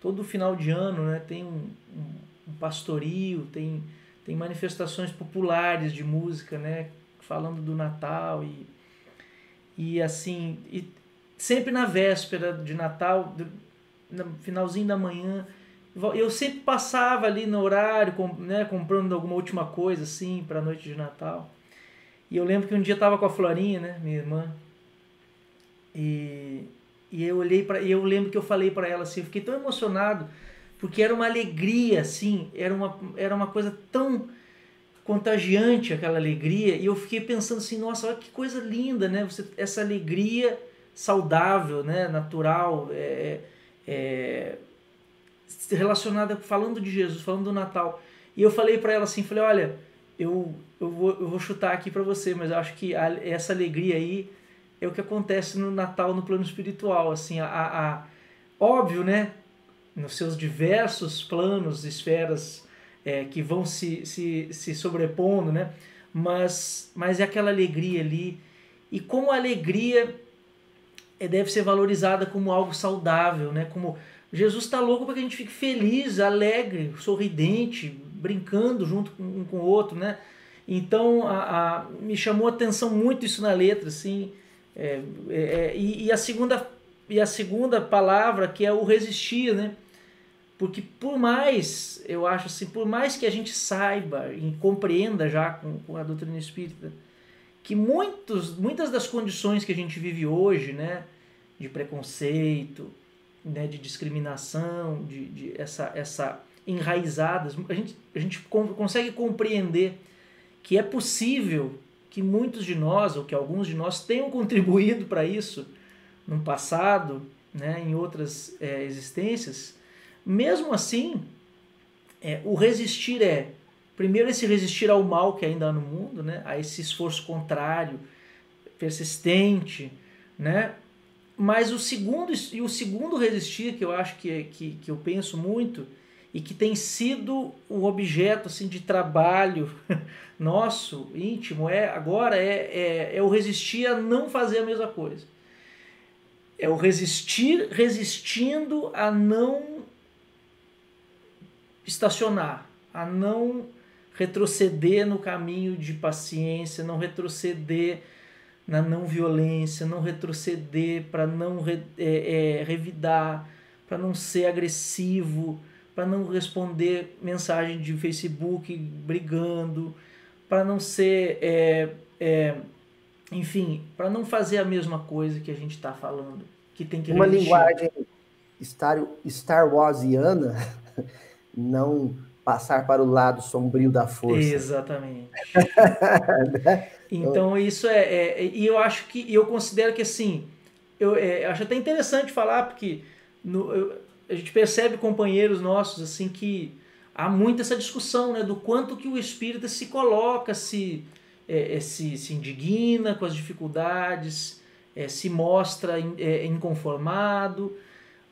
Todo final de ano né, tem um, um, pastorio, tem, tem manifestações populares de música, né? Falando do Natal e, e assim. E sempre na véspera de Natal, no finalzinho da manhã, eu sempre passava ali no horário, né, comprando alguma última coisa assim para a noite de Natal. E eu lembro que um dia eu tava com a Florinha, né, minha irmã. E, e eu olhei para eu lembro que eu falei para ela assim, eu fiquei tão emocionado porque era uma alegria assim, era uma era uma coisa tão contagiante aquela alegria e eu fiquei pensando assim, nossa, olha que coisa linda, né? Você essa alegria saudável, né, natural, é, é relacionada falando de Jesus, falando do Natal. E eu falei para ela assim, falei, olha, eu, eu, vou, eu vou chutar aqui para você, mas eu acho que a, essa alegria aí é o que acontece no Natal no plano espiritual, assim, a, a óbvio, né, nos seus diversos planos, esferas é, que vão se, se, se sobrepondo, né, mas, mas é aquela alegria ali, e como a alegria é, deve ser valorizada como algo saudável, né, como Jesus está louco para que a gente fique feliz, alegre, sorridente, brincando junto com um com o outro, né? Então a, a, me chamou a atenção muito isso na letra, assim. É, é, é, e, e, a segunda e a segunda palavra que é o resistir, né? Porque por mais, eu acho assim, por mais que a gente saiba e compreenda já com, com a doutrina espírita, que muitos, muitas das condições que a gente vive hoje, né, de preconceito, né, de discriminação, de, de essa, essa enraizadas, a gente, a gente consegue compreender que é possível que muitos de nós, ou que alguns de nós, tenham contribuído para isso no passado, né, em outras é, existências. Mesmo assim, é, o resistir é, primeiro, esse resistir ao mal que ainda há no mundo, né, a esse esforço contrário, persistente, né, mas o segundo e o segundo resistir que eu acho que, que, que eu penso muito e que tem sido um objeto assim de trabalho (laughs) nosso íntimo é agora é, é, é o resistir a não fazer a mesma coisa é o resistir resistindo a não estacionar a não retroceder no caminho de paciência não retroceder na não violência, não retroceder, para não re, é, é, revidar, para não ser agressivo, para não responder mensagem de Facebook brigando, para não ser, é, é, enfim, para não fazer a mesma coisa que a gente está falando, que tem que uma linguagem Star, Star Warsiana, (laughs) não passar para o lado sombrio da força. Exatamente. (laughs) Né? então isso é, é, e eu acho que eu considero que assim, eu é, acho até interessante falar porque no, eu, a gente percebe companheiros nossos assim que há muito essa discussão, né, do quanto que o espírita se coloca, se é, é, se, se indigna com as dificuldades, é, se mostra in, é, inconformado,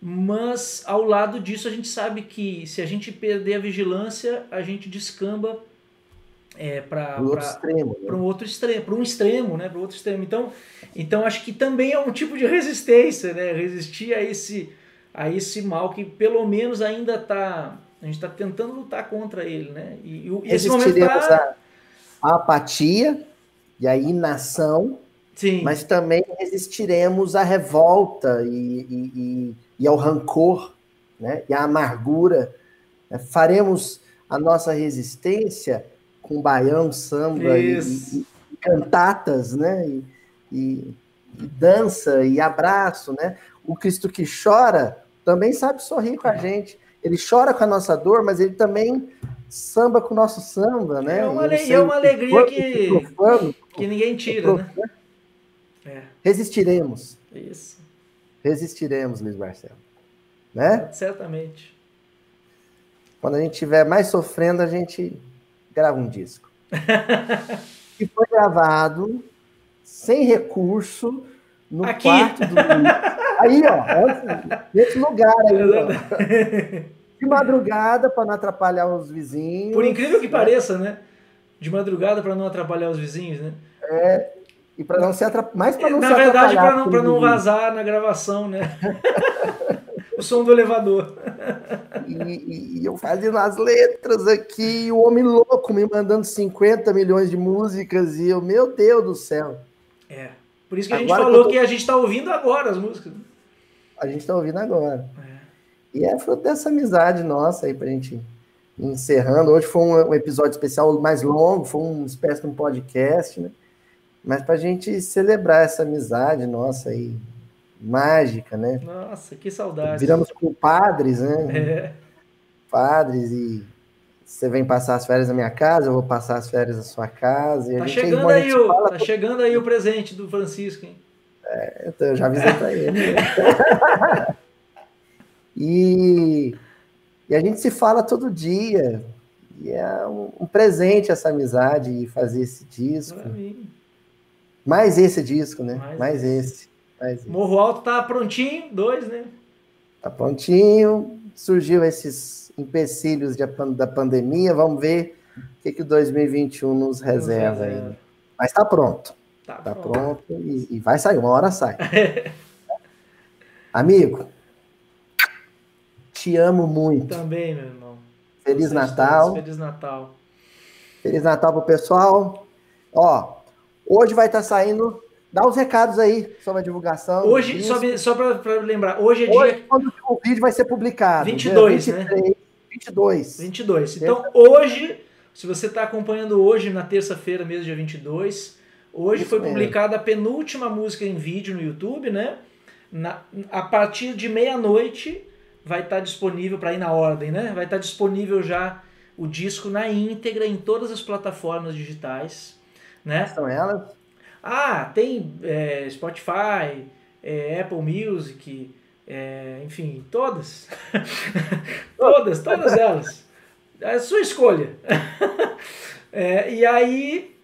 mas ao lado disso a gente sabe que se a gente perder a vigilância, a gente descamba é, para um outro extremo, né? um outro extremo, para um extremo, né, para outro extremo. Então, então acho que também é um tipo de resistência, né, resistir a esse a esse mal que pelo menos ainda está a gente está tentando lutar contra ele, né? E, e esse momento tá... a, apatia e a inação, Sim. mas também resistiremos à revolta e, e, e, e ao rancor, né? E à amargura. Né? Faremos a nossa resistência com baião, samba e, cantatas, né? E, e, dança e abraço, né? O Cristo que chora também sabe sorrir com a gente ele chora com a nossa dor, mas ele também samba com o nosso samba, né? É uma, é uma alegria que, profano, que ninguém tira, né? É. Resistiremos. Isso. Resistiremos, Luiz Marcelo. Né? Certamente. Quando a gente estiver mais sofrendo, a gente grava um disco. (laughs) e foi gravado sem recurso no Aqui. quarto do Aí, ó, nesse lugar aí, ó. (laughs) De madrugada, para não atrapalhar os vizinhos. Por incrível que né? pareça, né? De madrugada para não atrapalhar os vizinhos, né? É, e para não se atrapalhar. Mais para não Na se verdade, para não, pra não vazar na gravação, né? (laughs) o som do elevador. E, e, eu fazendo as letras aqui, o homem louco me mandando 50 milhões de músicas, e eu, meu Deus do céu. É. Por isso que a gente falou que, tô... que a gente está ouvindo agora as músicas. A gente está ouvindo agora. É. E é fruto dessa amizade nossa aí pra gente ir encerrando. Hoje foi um, um episódio especial mais longo, foi uma espécie de um podcast, né? Mas pra gente celebrar essa amizade nossa aí, mágica, né? Nossa, que saudade. Viramos compadres, né? É. Padres e você vem passar as férias na minha casa, eu vou passar as férias na sua casa. tá, chegando, aí o, tá chegando aí o presente do Francisco, hein? É, então eu já avisei para ele. (laughs) E, e a gente se fala todo dia. E é um, um presente essa amizade e fazer esse disco. Mais esse disco, né? Mais, Mais esse. esse. Mais Morro Alto tá prontinho, dois, né? Tá prontinho. Surgiu esses empecilhos de, da pandemia. Vamos ver o que, que 2021 nos reserva aí. Mas está pronto. Tá, tá pronto, pronto e, e, vai sair, uma hora sai. (laughs) Amigo, te amo muito. Também, meu irmão. Feliz Natal. Feliz Natal. Feliz Natal pro pessoal. Ó, hoje vai estar tá saindo Dá os recados aí sobre a divulgação. Hoje, só, só para lembrar, hoje é hoje, dia. Quando o vídeo vai ser publicado. 22, 23, né? 22. 22. Então, hoje, se você está acompanhando hoje, na terça-feira, mesmo dia 22, hoje Isso foi mesmo. publicada a penúltima música em vídeo no YouTube, né? Na, a partir de meia-noite vai estar tá disponível, para ir na ordem, né? Vai estar tá disponível já o disco na íntegra em todas as plataformas digitais. Né? São elas? Ah, tem é, Spotify, é, Apple Music, é, enfim, todas. (laughs) todas, todas elas. É a sua escolha. (laughs) é, e aí,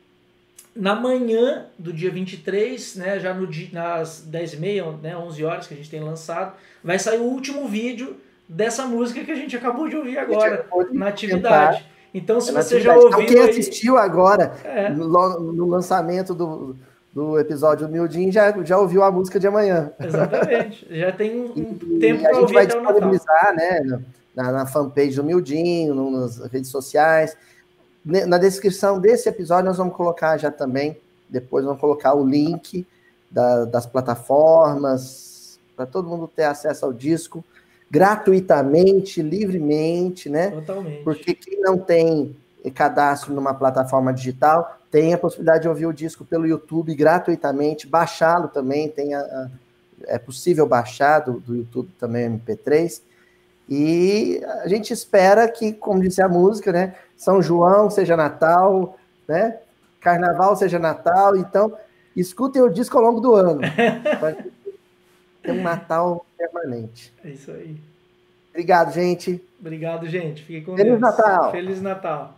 na manhã do dia 23, né, já no dia, nas 10h30, né, 11 horas que a gente tem lançado, vai sair o último vídeo dessa música que a gente acabou de ouvir agora, na atividade. Então, se é você já ouviu. Então, quem assistiu agora, é. no, no lançamento do do episódio Humildinho já, já ouviu a música de amanhã. Exatamente. (laughs) Já tem um, um tempo para ouvir. A gente vai disponibilizar, né, na, na fanpage do Humildinho, nas redes sociais. Na descrição desse episódio nós vamos colocar já também, depois vamos colocar o link da, das plataformas, para todo mundo ter acesso ao disco gratuitamente, livremente, né? Totalmente. Porque quem não tem cadastro numa plataforma digital tem a possibilidade de ouvir o disco pelo YouTube gratuitamente, baixá-lo também, tem a, a, é possível baixar do, do YouTube também MP3. E a gente espera que, como disse a música, né? São João seja Natal, né? Carnaval seja Natal, então escutem o disco ao longo do ano. (laughs) ter um Natal permanente. É isso aí. Obrigado, gente. Obrigado, gente. Fique com Feliz Deus. Natal. Feliz Natal.